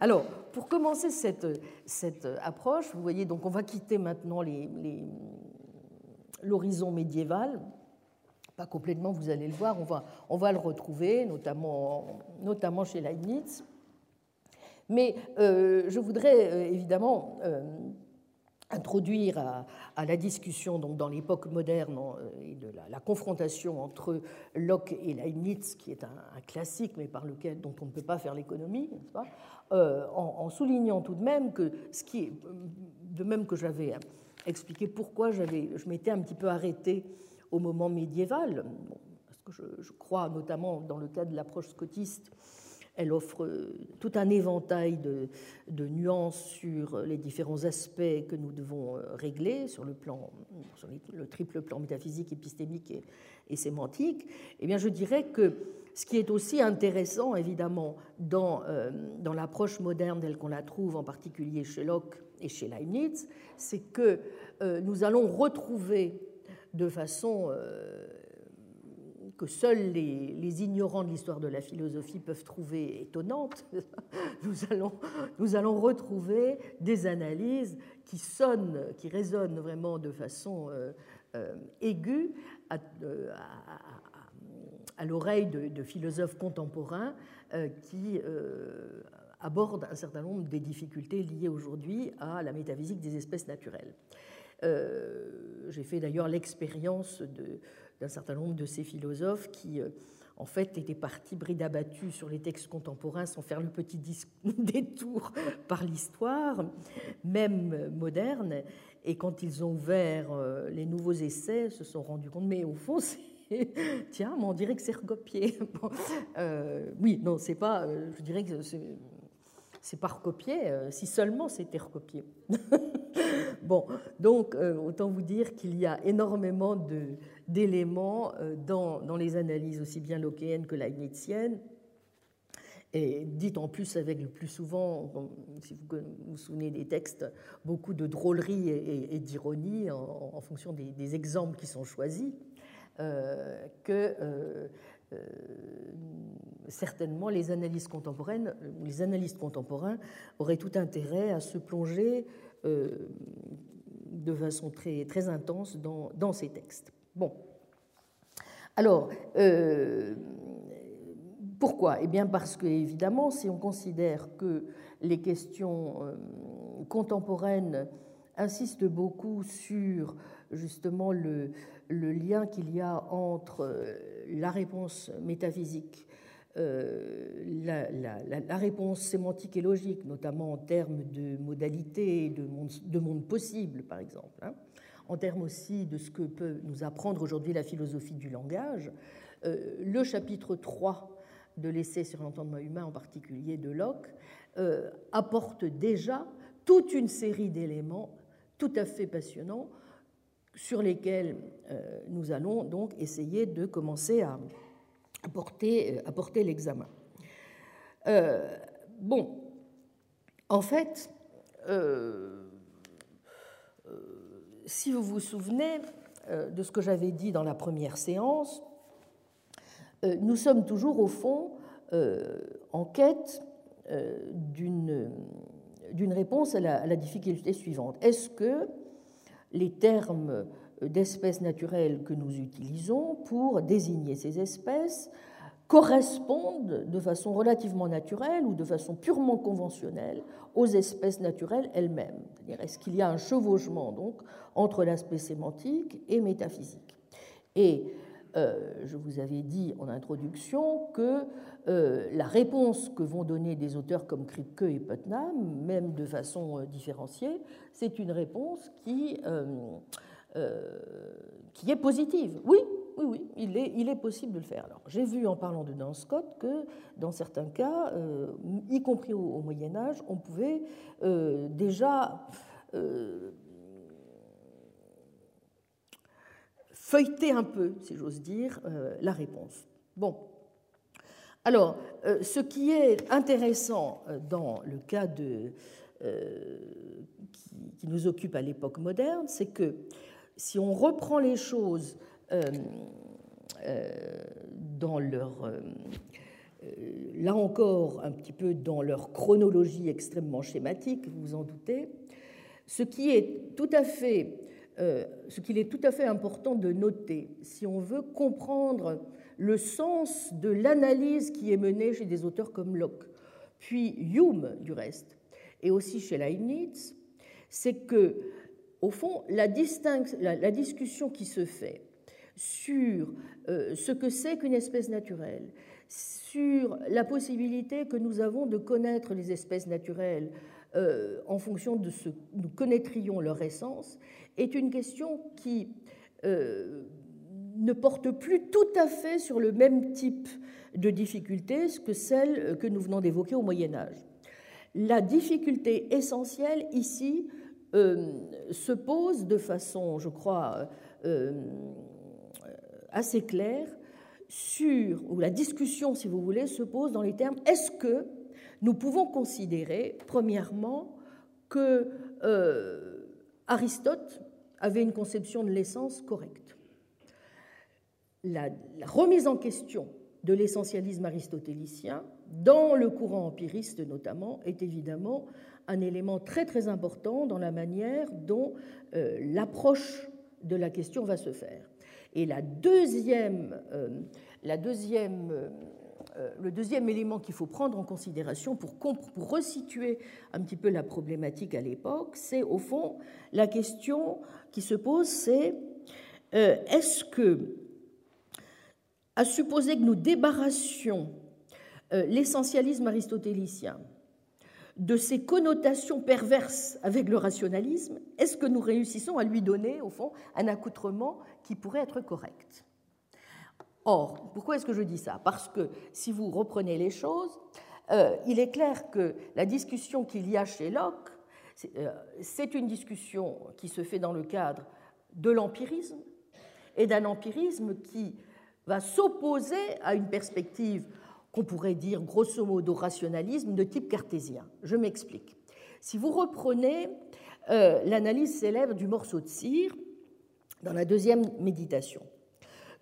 Alors, pour commencer cette, cette approche, vous voyez, donc on va quitter maintenant l'horizon médiéval. Pas complètement, vous allez le voir, on va, on va le retrouver, notamment, notamment chez Leibniz. Mais euh, je voudrais euh, évidemment euh, introduire à, la discussion donc dans l'époque moderne euh, et de la, confrontation entre Locke et Leibniz, qui est un, classique mais par lequel dont on ne peut pas faire l'économie, euh, en, soulignant tout de même que ce qui est de même que j'avais expliqué pourquoi je m'étais un petit peu arrêté au moment médiéval, parce que je, je, crois notamment dans le cas de l'approche scotiste elle offre euh, tout un éventail de, nuances sur les différents aspects que nous devons euh, régler sur le, plan, le triple plan métaphysique, épistémique et, sémantique. Eh bien, je dirais que ce qui est aussi intéressant, évidemment, euh, dans l'approche moderne telle qu'on la trouve, en particulier chez Locke et chez Leibniz, c'est que nous allons retrouver de façon que seuls les, ignorants de l'histoire de la philosophie peuvent trouver étonnante, nous allons, retrouver des analyses qui sonnent, qui résonnent vraiment de façon euh, euh, aiguë à, euh, l'oreille de, philosophes contemporains qui abordent un certain nombre des difficultés liées aujourd'hui à la métaphysique des espèces naturelles. J'ai fait d'ailleurs l'expérience de d'un certain nombre de ces philosophes qui, euh, en fait, étaient partis bride abattus sur les textes contemporains sans faire le petit détour par l'histoire, même moderne. Et quand ils ont ouvert euh, les nouveaux essais, se sont rendus compte, mais au fond, Tiens, mais on dirait que c'est recopié. Euh, oui, non, c'est pas. je dirais que c'est pas recopié, si seulement c'était recopié. Bon, donc autant vous dire qu'il y a énormément d'éléments euh, dans, les analyses aussi bien lockéennes que leibniziennes, et dites en plus avec le plus souvent, si vous vous souvenez des textes, beaucoup de drôlerie et, d'ironie en, fonction des, exemples qui sont choisis, euh, que euh, certainement les analyses contemporaines, les analystes contemporains auraient tout intérêt à se plonger de façon très, très intense dans, dans ces textes. Bon. Alors, euh, pourquoi? Eh bien parce que, évidemment, si on considère que les questions euh, contemporaines insistent beaucoup sur justement le, lien qu'il y a entre euh, la réponse métaphysique, la, réponse sémantique et logique, notamment en termes de modalités, de monde, de monde possible, par exemple, hein, en termes aussi de ce que peut nous apprendre aujourd'hui la philosophie du langage. Euh, le chapitre 3 de l'essai sur l'entendement humain, en particulier de Locke, euh, apporte déjà toute une série d'éléments tout à fait passionnants sur lesquels euh, nous allons donc essayer de commencer à apporter, apporter l'examen. bon, en fait, si vous vous souvenez euh, de ce que j'avais dit dans la première séance, euh, nous sommes toujours au fond euh, en quête d'une réponse à la, difficulté suivante. Est-ce que les termes d'espèces naturelles que nous utilisons pour désigner ces espèces correspondent de façon relativement naturelle ou de façon purement conventionnelle aux espèces naturelles elles-mêmes. Est-ce qu'il y a un chevauchement donc entre l'aspect sémantique et métaphysique? Et euh, je vous avais dit en introduction que euh, la réponse que vont donner des auteurs comme Kripke et Putnam, même de façon euh, différenciée, c'est une réponse qui, qui est positive. Oui, oui, oui, il est, possible de le faire. Alors, j'ai vu en parlant de Dan Scott que dans certains cas, euh, y compris au, Moyen Âge, on pouvait euh, déjà euh, feuilleter un peu, si j'ose dire, la réponse. Bon, Alors, ce qui est intéressant dans le cas de, qui, nous occupe à l'époque moderne, c'est que si on reprend les choses dans leur là encore un petit peu dans leur chronologie extrêmement schématique, vous vous en doutez, ce qui est tout à fait, euh, ce qu'il est tout à fait important de noter si on veut comprendre le sens de l'analyse qui est menée chez des auteurs comme Locke, puis Hume du reste, et aussi chez Leibniz, c'est que, au fond, la, discussion qui se fait sur euh, ce que c'est qu'une espèce naturelle, sur la possibilité que nous avons de connaître les espèces naturelles euh, en fonction de ce que nous connaîtrions leur essence, est une question qui euh, ne porte plus tout à fait sur le même type de difficulté que celle que nous venons d'évoquer au Moyen Âge. La difficulté essentielle ici se pose de façon, je crois, assez claire sur, ou la discussion, si vous voulez, se pose dans les termes est-ce que nous pouvons considérer, premièrement, que euh, Aristote avait une conception de l'essence correcte? La, remise en question de l'essentialisme aristotélicien, dans le courant empiriste notamment, est évidemment un élément très très important dans la manière dont euh, l'approche de la question va se faire. Et la deuxième, euh, euh, le deuxième élément qu'il faut prendre en considération pour, pour resituer un petit peu la problématique à l'époque, c'est au fond la question qui se pose, c'est est-ce que, à supposer que nous débarrassions l'essentialisme aristotélicien de ces connotations perverses avec le rationalisme, est-ce que nous réussissons à lui donner, au fond, un accoutrement qui pourrait être correct? Or, pourquoi est-ce que je dis ça? Parce que si vous reprenez les choses, euh, il est clair que la discussion qu'il y a chez Locke, euh, c'est une discussion qui se fait dans le cadre de l'empirisme et d'un empirisme qui va s'opposer à une perspective qu'on pourrait dire grosso modo rationalisme de type cartésien. Je m'explique. Si vous reprenez euh, l'analyse célèbre du morceau de cire dans la deuxième méditation,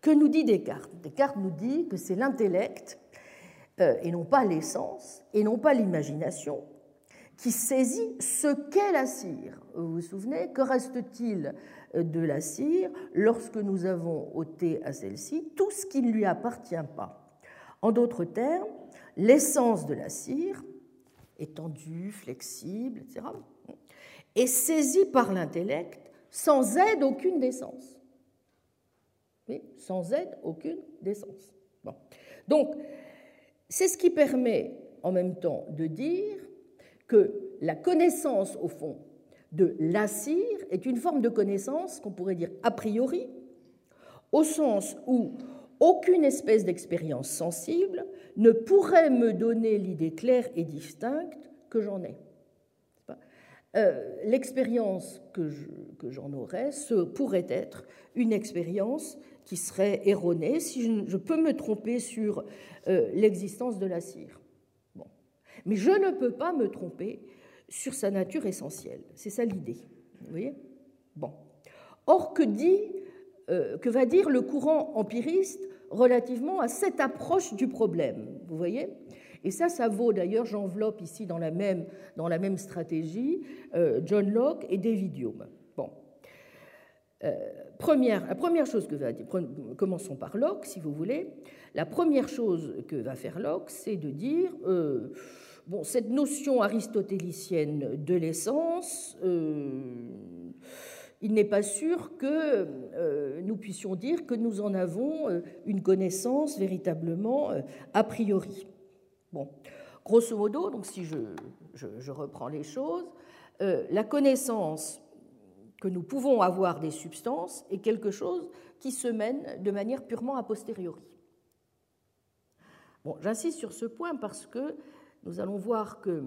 que nous dit Descartes? Descartes nous dit que c'est l'intellect, euh, et non pas l'essence, et non pas l'imagination, qui saisit ce qu'est la cire. Vous vous souvenez? Que reste-t-il euh, de la cire lorsque nous avons ôté à celle-ci tout ce qui ne lui appartient pas? En d'autres termes, l'essence de la cire, étendue, flexible, etc., est saisie par l'intellect sans aide aucune d'essence. Oui, sans aide aucune d'essence. Donc, c'est ce qui permet en même temps de dire que la connaissance, au fond, de la cire est une forme de connaissance qu'on pourrait dire a priori, au sens où aucune espèce d'expérience sensible ne pourrait me donner l'idée claire et distincte que j'en ai. Euh, l'expérience que j'en aurais ce pourrait être une expérience qui serait erronée si je, peux me tromper sur euh, l'existence de la cire. Bon. Mais je ne peux pas me tromper sur sa nature essentielle. C'est ça l'idée. Vous voyez? Bon. Or, que dit que va dire le courant empiriste relativement à cette approche du problème. Vous voyez? Et ça, ça vaut d'ailleurs, j'enveloppe ici dans la même, dans la même stratégie, euh, John Locke et David Hume. Bon. Euh, première, la première chose que va dire, commençons par Locke, si vous voulez. La première chose que va faire Locke, c'est de dire bon, cette notion aristotélicienne de l'essence il n'est pas sûr que euh, nous puissions dire que nous en avons euh, une connaissance véritablement euh, a priori. Bon, grosso modo, donc si je, reprends les choses, la connaissance que nous pouvons avoir des substances est quelque chose qui se mène de manière purement a posteriori. Bon, j'insiste sur ce point parce que nous allons voir que,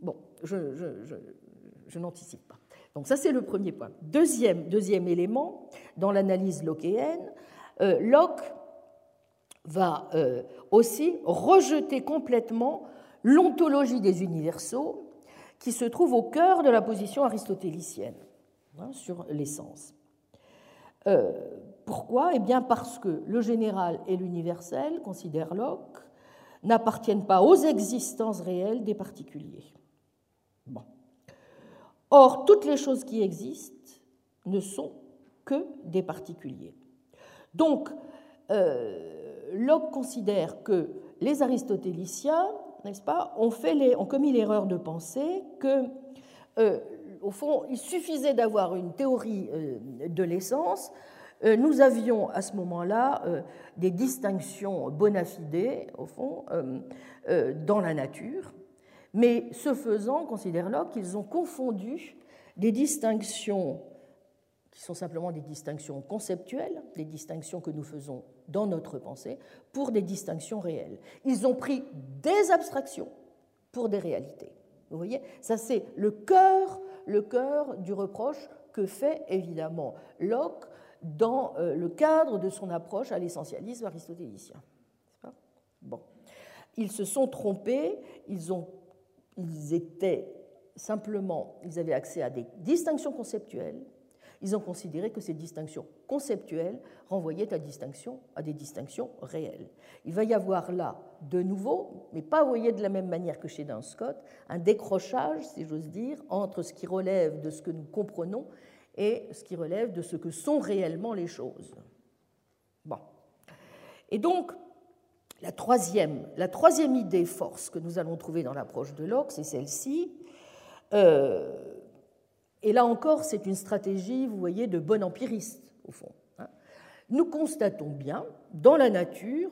bon, je n'anticipe pas. Donc ça, c'est le premier point. Deuxième, deuxième élément, dans l'analyse lockéenne, euh, Locke va euh, aussi rejeter complètement l'ontologie des universaux qui se trouve au cœur de la position aristotélicienne hein, sur l'essence. Euh, pourquoi? Eh bien parce que le général et l'universel, considère Locke, n'appartiennent pas aux existences réelles des particuliers. Or, toutes les choses qui existent ne sont que des particuliers. Donc, euh, Locke considère que les aristotéliciens, n'est-ce pas, ont, commis l'erreur de penser que, euh, fond, il suffisait d'avoir une théorie euh, de l'essence. nous avions à ce moment-là des distinctions bona fide, au fond, dans la nature. Mais ce faisant, considère Locke, qu'ils ont confondu des distinctions qui sont simplement des distinctions conceptuelles, des distinctions que nous faisons dans notre pensée, pour des distinctions réelles. Ils ont pris des abstractions pour des réalités. Vous voyez? Ça, c'est le cœur, le cœur du reproche que fait évidemment Locke dans euh, le cadre de son approche à l'essentialisme aristotélicien. Bon. Ils se sont trompés, ils, ont, ils étaient simplement, ils avaient accès à des distinctions conceptuelles, ils ont considéré que ces distinctions conceptuelles renvoyaient à, distinction, à des distinctions réelles. Il va y avoir là, de nouveau, mais pas voyez de la même manière que chez Dan Scott, un décrochage, si j'ose dire, entre ce qui relève de ce que nous comprenons et ce qui relève de ce que sont réellement les choses. Bon. Et donc, la troisième, idée force que nous allons trouver dans l'approche de Locke, c'est celle-ci. Euh, et là encore, c'est une stratégie, vous voyez, de bon empiriste, au fond. Hein. Nous constatons bien, dans la nature,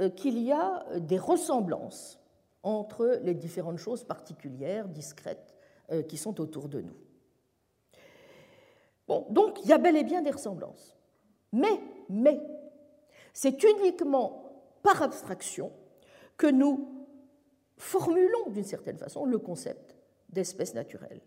euh, qu'il y a des ressemblances entre les différentes choses particulières, discrètes, euh, qui sont autour de nous. Bon, donc il y a bel et bien des ressemblances. Mais, mais, c'est uniquement par abstraction que nous formulons d'une certaine façon le concept d'espèce naturelle.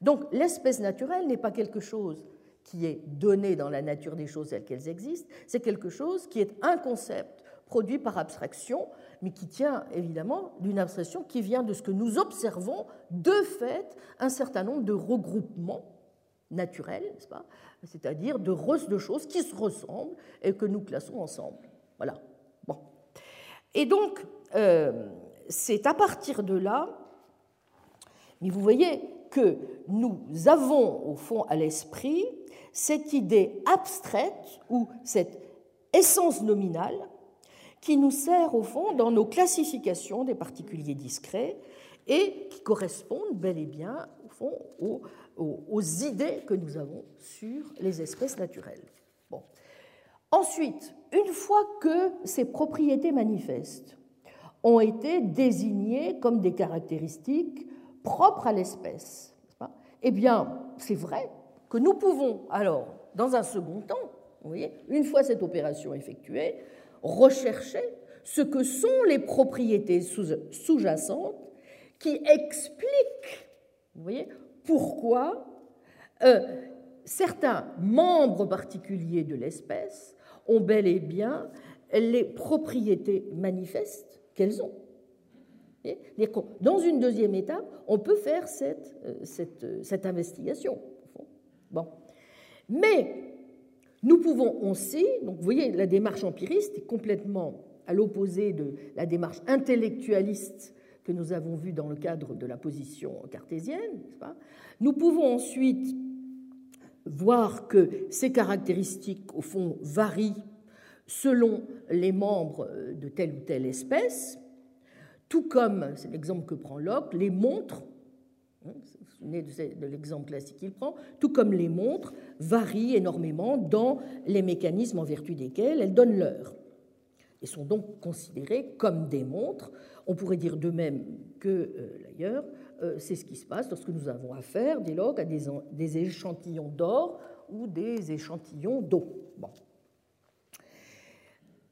Donc l'espèce naturelle n'est pas quelque chose qui est donné dans la nature des choses telles qu'elles existent, c'est quelque chose qui est un concept produit par abstraction, mais qui tient évidemment d'une abstraction qui vient de ce que nous observons de fait un certain nombre de regroupements naturels, n'est-ce pas? C'est-à-dire de, de choses qui se ressemblent et que nous classons ensemble. Voilà. Et donc, euh, c'est à partir de là, mais vous voyez, que nous avons au fond à l'esprit cette idée abstraite ou cette essence nominale qui nous sert au fond dans nos classifications des particuliers discrets et qui correspondent bel et bien au fond aux, aux, idées que nous avons sur les espèces naturelles. Bon. Ensuite, une fois que ces propriétés manifestes ont été désignées comme des caractéristiques propre à l'espèce. Eh bien, c'est vrai que nous pouvons alors, dans un second temps, une fois cette opération effectuée, rechercher ce que sont les propriétés sous-jacentes qui expliquent vous voyez, pourquoi euh, certains membres particuliers de l'espèce ont bel et bien les propriétés manifestes qu'elles ont. Dans une deuxième étape, on peut faire cette, euh, euh, cette, investigation. Bon. Mais nous pouvons aussi, donc vous voyez, la démarche empiriste est complètement à l'opposé de la démarche intellectualiste que nous avons vue dans le cadre de la position cartésienne. Nous pouvons ensuite voir que ces caractéristiques, au fond, varient selon les membres de telle ou telle espèce, tout comme, c'est l'exemple que prend Locke, les montres, hein, de l'exemple classique qu'il prend, tout comme les montres varient énormément dans les mécanismes en vertu desquels elles donnent l'heure et sont donc considérées comme des montres. On pourrait dire de même que, euh, d'ailleurs, euh, c'est ce qui se passe lorsque nous avons affaire, dès lors, à des, échantillons d'or ou des échantillons d'eau. Bon.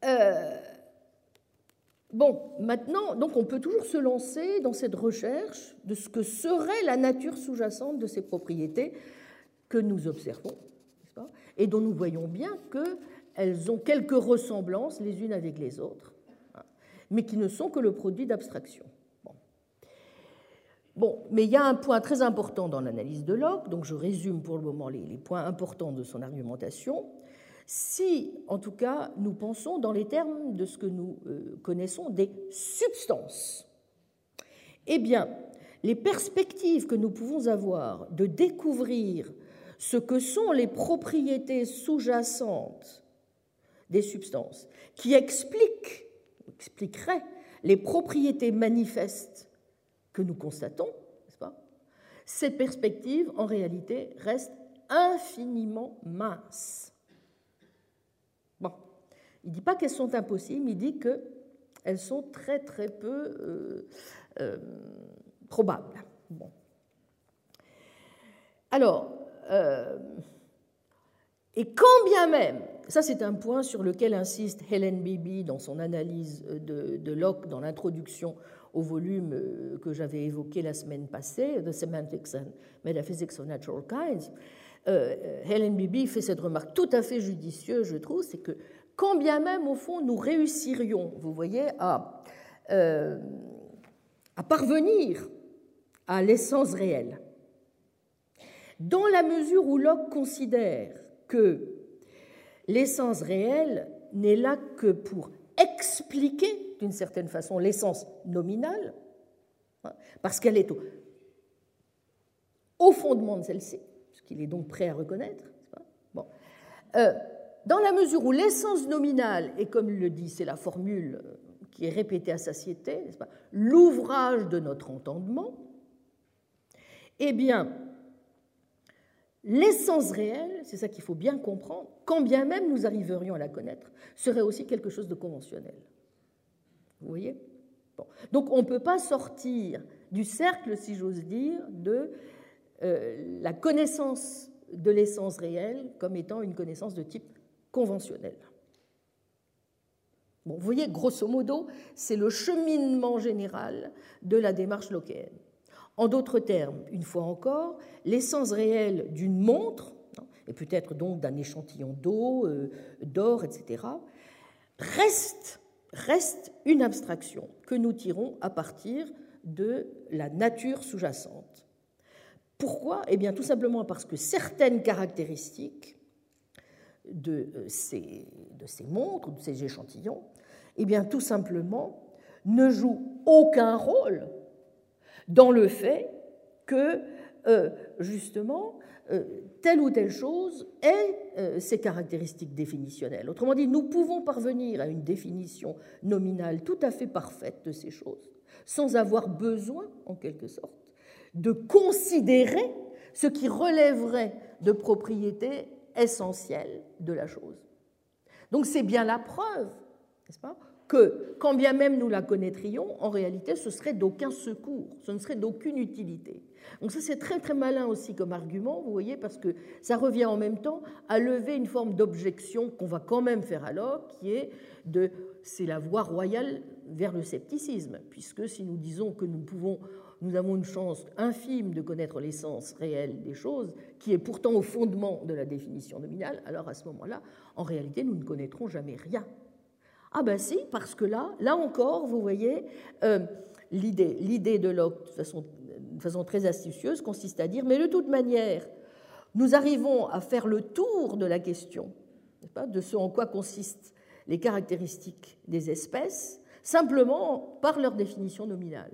Euh, Bon, maintenant, donc on peut toujours se lancer dans cette recherche de ce que serait la nature sous-jacente de ces propriétés que nous observons, et dont nous voyons bien elles ont quelques ressemblances les unes avec les autres, hein, mais qui ne sont que le produit d'abstraction. Bon. mais il y a un point très important dans l'analyse de Locke, donc je résume pour le moment les, points importants de son argumentation. Si, en tout cas, nous pensons dans les termes de ce que nous euh, connaissons des substances, eh bien, les perspectives que nous pouvons avoir de découvrir ce que sont les propriétés sous-jacentes des substances, qui expliquent, expliqueraient les propriétés manifestes nous constatons, n'est-ce pas Ces perspectives, en réalité, restent infiniment minces. Bon, il ne dit pas qu'elles sont impossibles, il dit qu'elles sont très très peu euh, euh, probables. Alors, euh, et quand bien même, ça c'est un point sur lequel insiste Helen Beebe dans son analyse de, Locke dans l'introduction au volume euh, que j'avais évoqué la semaine passée, The Semantics and Metaphysics of Natural Kinds, euh, Helen Beebe fait cette remarque tout à fait judicieuse, je trouve, c'est que quand bien même, au fond, nous réussirions, vous voyez, à, à parvenir à l'essence réelle, dans la mesure où Locke considère que l'essence réelle n'est là que pour expliquer d'une certaine façon l'essence nominale, hein, parce qu'elle est au, fondement de celle-ci, ce qu'il est donc prêt à reconnaître. Bon. Euh, dans la mesure où l'essence nominale, et comme il le dit, c'est la formule qui est répétée à satiété, l'ouvrage de notre entendement, eh bien, L'essence réelle, c'est ça qu'il faut bien comprendre, quand bien même nous arriverions à la connaître, serait aussi quelque chose de conventionnel. Vous voyez? Donc on ne peut pas sortir du cercle, si j'ose dire, de euh, la connaissance de l'essence réelle comme étant une connaissance de type conventionnel. Vous voyez, grosso modo, c'est le cheminement général de la démarche lockéenne. En d'autres termes, une fois encore, l'essence réelle d'une montre, hein, et peut-être donc d'un échantillon d'eau, euh, d'or, etc., reste, reste une abstraction que nous tirons à partir de la nature sous-jacente. Pourquoi? Eh bien tout simplement parce que certaines caractéristiques de euh, ces, de ces montres, de ces échantillons, eh bien tout simplement ne jouent aucun rôle dans le fait que, euh, justement, euh, telle ou telle chose ait euh, ses caractéristiques définitionnelles. Autrement dit, nous pouvons parvenir à une définition nominale tout à fait parfaite de ces choses, sans avoir besoin, en quelque sorte, de considérer ce qui relèverait de propriétés essentielles de la chose. Donc c'est bien la preuve, n'est-ce pas, que, quand bien même nous la connaîtrions, en réalité, ce serait d'aucun secours, ce ne serait d'aucune utilité. Donc ça, c'est très très malin aussi comme argument, vous voyez, parce que ça revient en même temps à lever une forme d'objection qu'on va quand même faire alors, qui est de, c'est la voie royale vers le scepticisme, puisque si nous disons que nous pouvons nous avons une chance infime de connaître l'essence réelle des choses, qui est pourtant au fondement de la définition nominale, alors à ce moment-là, en réalité, nous ne connaîtrons jamais rien ah ben si, parce que là, là encore, vous voyez, euh, l'idée de Locke, de façon, très astucieuse, consiste à dire, mais de toute manière, nous arrivons à faire le tour de la question, de ce en quoi consistent les caractéristiques des espèces, simplement par leur définition nominale.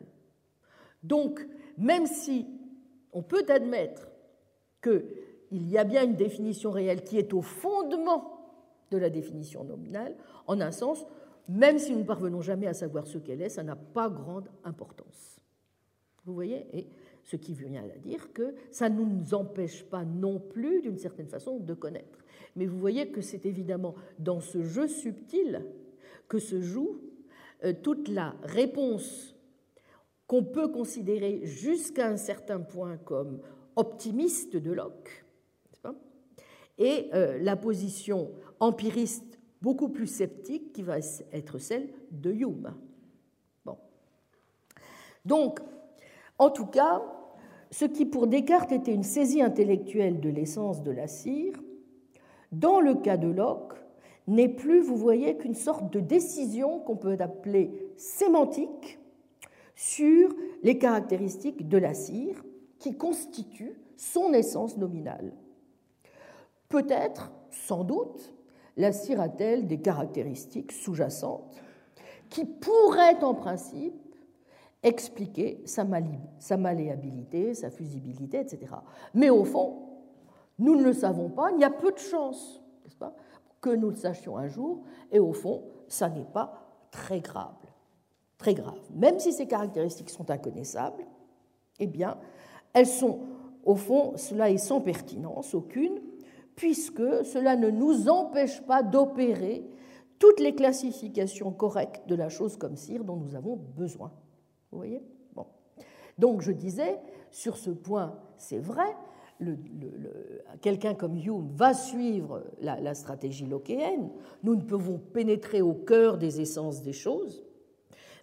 Donc, même si on peut admettre qu'il y a bien une définition réelle qui est au fondement de la définition nominale. En un sens, même si nous ne parvenons jamais à savoir ce qu'elle est, ça n'a pas grande importance. Vous voyez? Et ce qui vient à dire que ça ne nous empêche pas non plus, d'une certaine façon, de connaître. Mais vous voyez que c'est évidemment dans ce jeu subtil que se joue euh, toute la réponse qu'on peut considérer jusqu'à un certain point comme optimiste de Locke, et euh, la position empiriste beaucoup plus sceptique qui va être celle de Hume. Bon. Donc, en tout cas, ce qui pour Descartes était une saisie intellectuelle de l'essence de la cire, dans le cas de Locke, n'est plus, vous voyez, qu'une sorte de décision qu'on peut appeler sémantique sur les caractéristiques de la cire qui constituent son essence nominale. Peut-être, sans doute, la cire a-t-elle des caractéristiques sous-jacentes qui pourraient en principe expliquer sa, malléabilité, sa fusibilité, etc. Mais au fond, nous ne le savons pas, il y a peu de chances, pas, que nous le sachions un jour, et au fond, ça n'est pas très grave. Très grave. Même si ces caractéristiques sont inconnaissables, eh bien, elles sont, au fond, cela est sans pertinence aucune, puisque cela ne nous empêche pas d'opérer toutes les classifications correctes de la chose comme cire dont nous avons besoin. Vous voyez? Bon. Donc je disais, sur ce point, c'est vrai, quelqu'un comme Hume va suivre la, stratégie lockéenne. Nous ne pouvons pénétrer au cœur des essences des choses,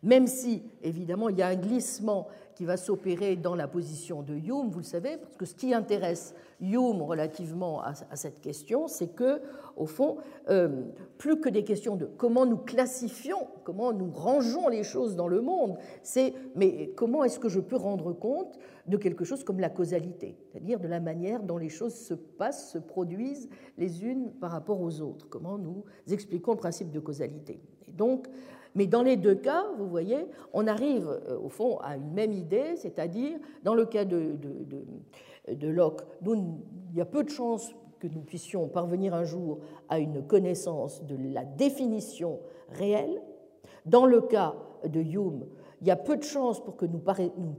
même si, évidemment, il y a un glissement qui va s'opérer dans la position de Hume, vous le savez, parce que ce qui intéresse Hume relativement à, cette question, c'est que, au fond, euh, plus que des questions de comment nous classifions, comment nous rangeons les choses dans le monde, c'est mais comment est-ce que je peux rendre compte de quelque chose comme la causalité, c'est-à-dire de la manière dont les choses se passent, se produisent les unes par rapport aux autres, comment nous expliquons le principe de causalité. Donc, mais dans les deux cas, vous voyez, on arrive euh, au fond à une même idée, c'est-à-dire, dans le cas de, Locke, il y a peu de chances que nous puissions parvenir un jour à une connaissance de la définition réelle. Dans le cas de Hume, il y a peu de chances pour que nous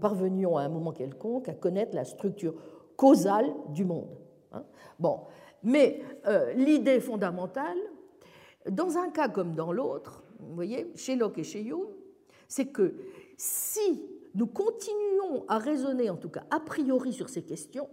parvenions à un moment quelconque à connaître la structure causale du monde. Hein. Bon, mais euh, l'idée fondamentale, dans un cas comme dans l'autre, vous voyez, chez Locke et chez Hume, c'est que si nous continuons à raisonner, en tout cas a priori, sur ces questions,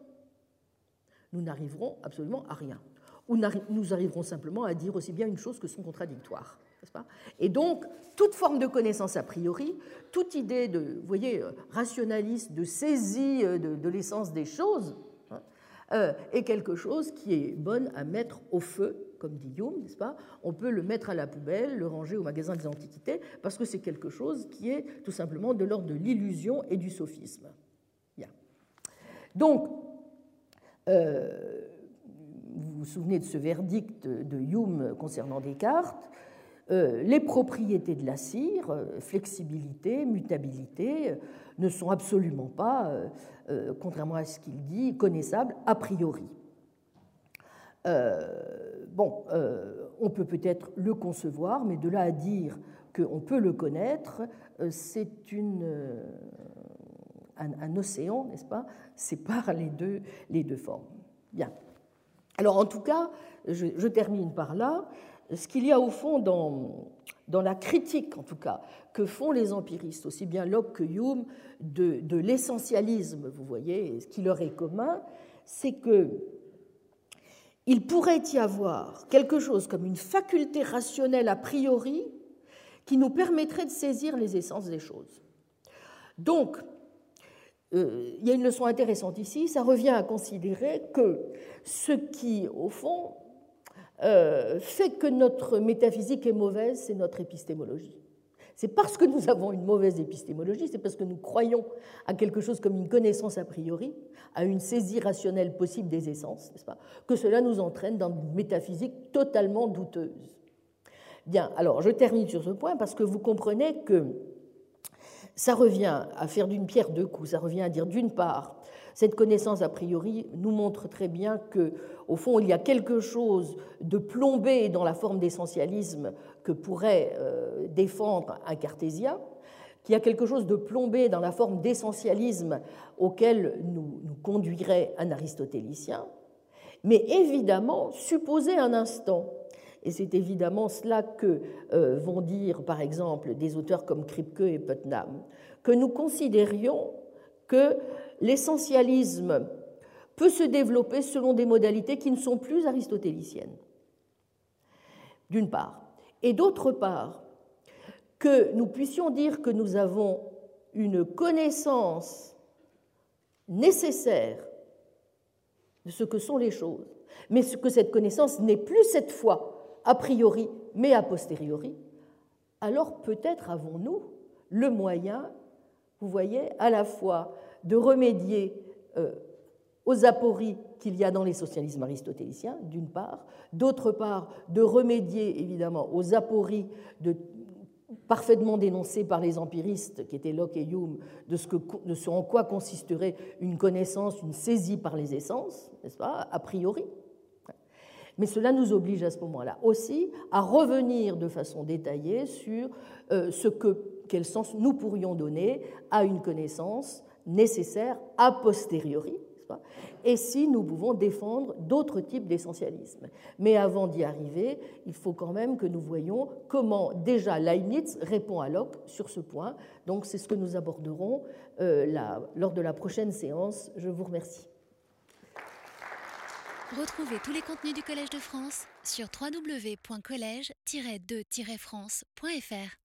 nous n'arriverons absolument à rien. Ou nous arriverons simplement à dire aussi bien une chose que son contradictoire. Pas? Et donc, toute forme de connaissance a priori, toute idée de, vous voyez, euh, rationaliste, de saisie euh, de, l'essence des choses, hein, euh, est quelque chose qui est bonne à mettre au feu comme dit Hume, n'est-ce pas On peut le mettre à la poubelle, le ranger au magasin des antiquités, parce que c'est quelque chose qui est tout simplement de l'ordre de l'illusion et du sophisme. Donc, euh, vous vous souvenez de ce verdict de Hume concernant Descartes euh, les propriétés de la cire, euh, flexibilité, mutabilité, ne sont absolument pas, contrairement à ce qu'il dit, connaissables a priori. Euh, bon, euh, on peut peut-être le concevoir, mais de là à dire qu'on peut le connaître, euh, c'est un, océan, n'est-ce pas Sépare les deux, les deux formes. Bien. Alors, en tout cas, je, termine par là. Ce qu'il y a au fond dans, dans la critique, en tout cas, que font les empiristes, aussi bien Locke que Hume, de, de l'essentialisme, vous voyez, ce qui leur est commun, c'est que il pourrait y avoir quelque chose comme une faculté rationnelle a priori qui nous permettrait de saisir les essences des choses. Donc, euh, il y a une leçon intéressante ici, ça revient à considérer que ce qui, au fond, euh, fait que notre métaphysique est mauvaise, c'est notre épistémologie. C'est parce que nous avons une mauvaise épistémologie, c'est parce que nous croyons à quelque chose comme une connaissance a priori, à une saisie rationnelle possible des essences, n'est-ce pas, que cela nous entraîne dans une métaphysique totalement douteuse. Bien, alors je termine sur ce point parce que vous comprenez que ça revient à faire d'une pierre deux coups, ça revient à dire d'une part, cette connaissance a priori nous montre très bien que, au fond, il y a quelque chose de plombé dans la forme d'essentialisme que pourrait euh, défendre un cartésien, qu'il y a quelque chose de plombé dans la forme d'essentialisme auquel nous, conduirait un aristotélicien, mais évidemment, supposer un instant et c'est évidemment cela que euh, vont dire, par exemple, des auteurs comme Kripke et Putnam, que nous considérions que l'essentialisme peut se développer selon des modalités qui ne sont plus aristotéliciennes, d'une part. Et d'autre part, que nous puissions dire que nous avons une connaissance nécessaire de ce que sont les choses, mais que cette connaissance n'est plus cette fois a priori, mais a posteriori, alors peut-être avons-nous le moyen, vous voyez, à la fois de remédier euh, aux apories qu'il y a dans les socialismes aristotéliciens, d'une part, d'autre part, de remédier évidemment aux apories parfaitement dénoncées par les empiristes, qui étaient Locke et Hume, de ce, que, en quoi consisterait une connaissance, une saisie par les essences, n'est-ce pas, a priori. Mais cela nous oblige à ce moment-là aussi à revenir de façon détaillée sur euh, ce que, quel sens nous pourrions donner à une connaissance nécessaire a posteriori, et si nous pouvons défendre d'autres types d'essentialisme. Mais avant d'y arriver, il faut quand même que nous voyions comment déjà Leibniz répond à Locke sur ce point. Donc c'est ce que nous aborderons euh, lors de la prochaine séance. Je vous remercie. Retrouvez tous les contenus du Collège de France sur www.colège-2-france.fr.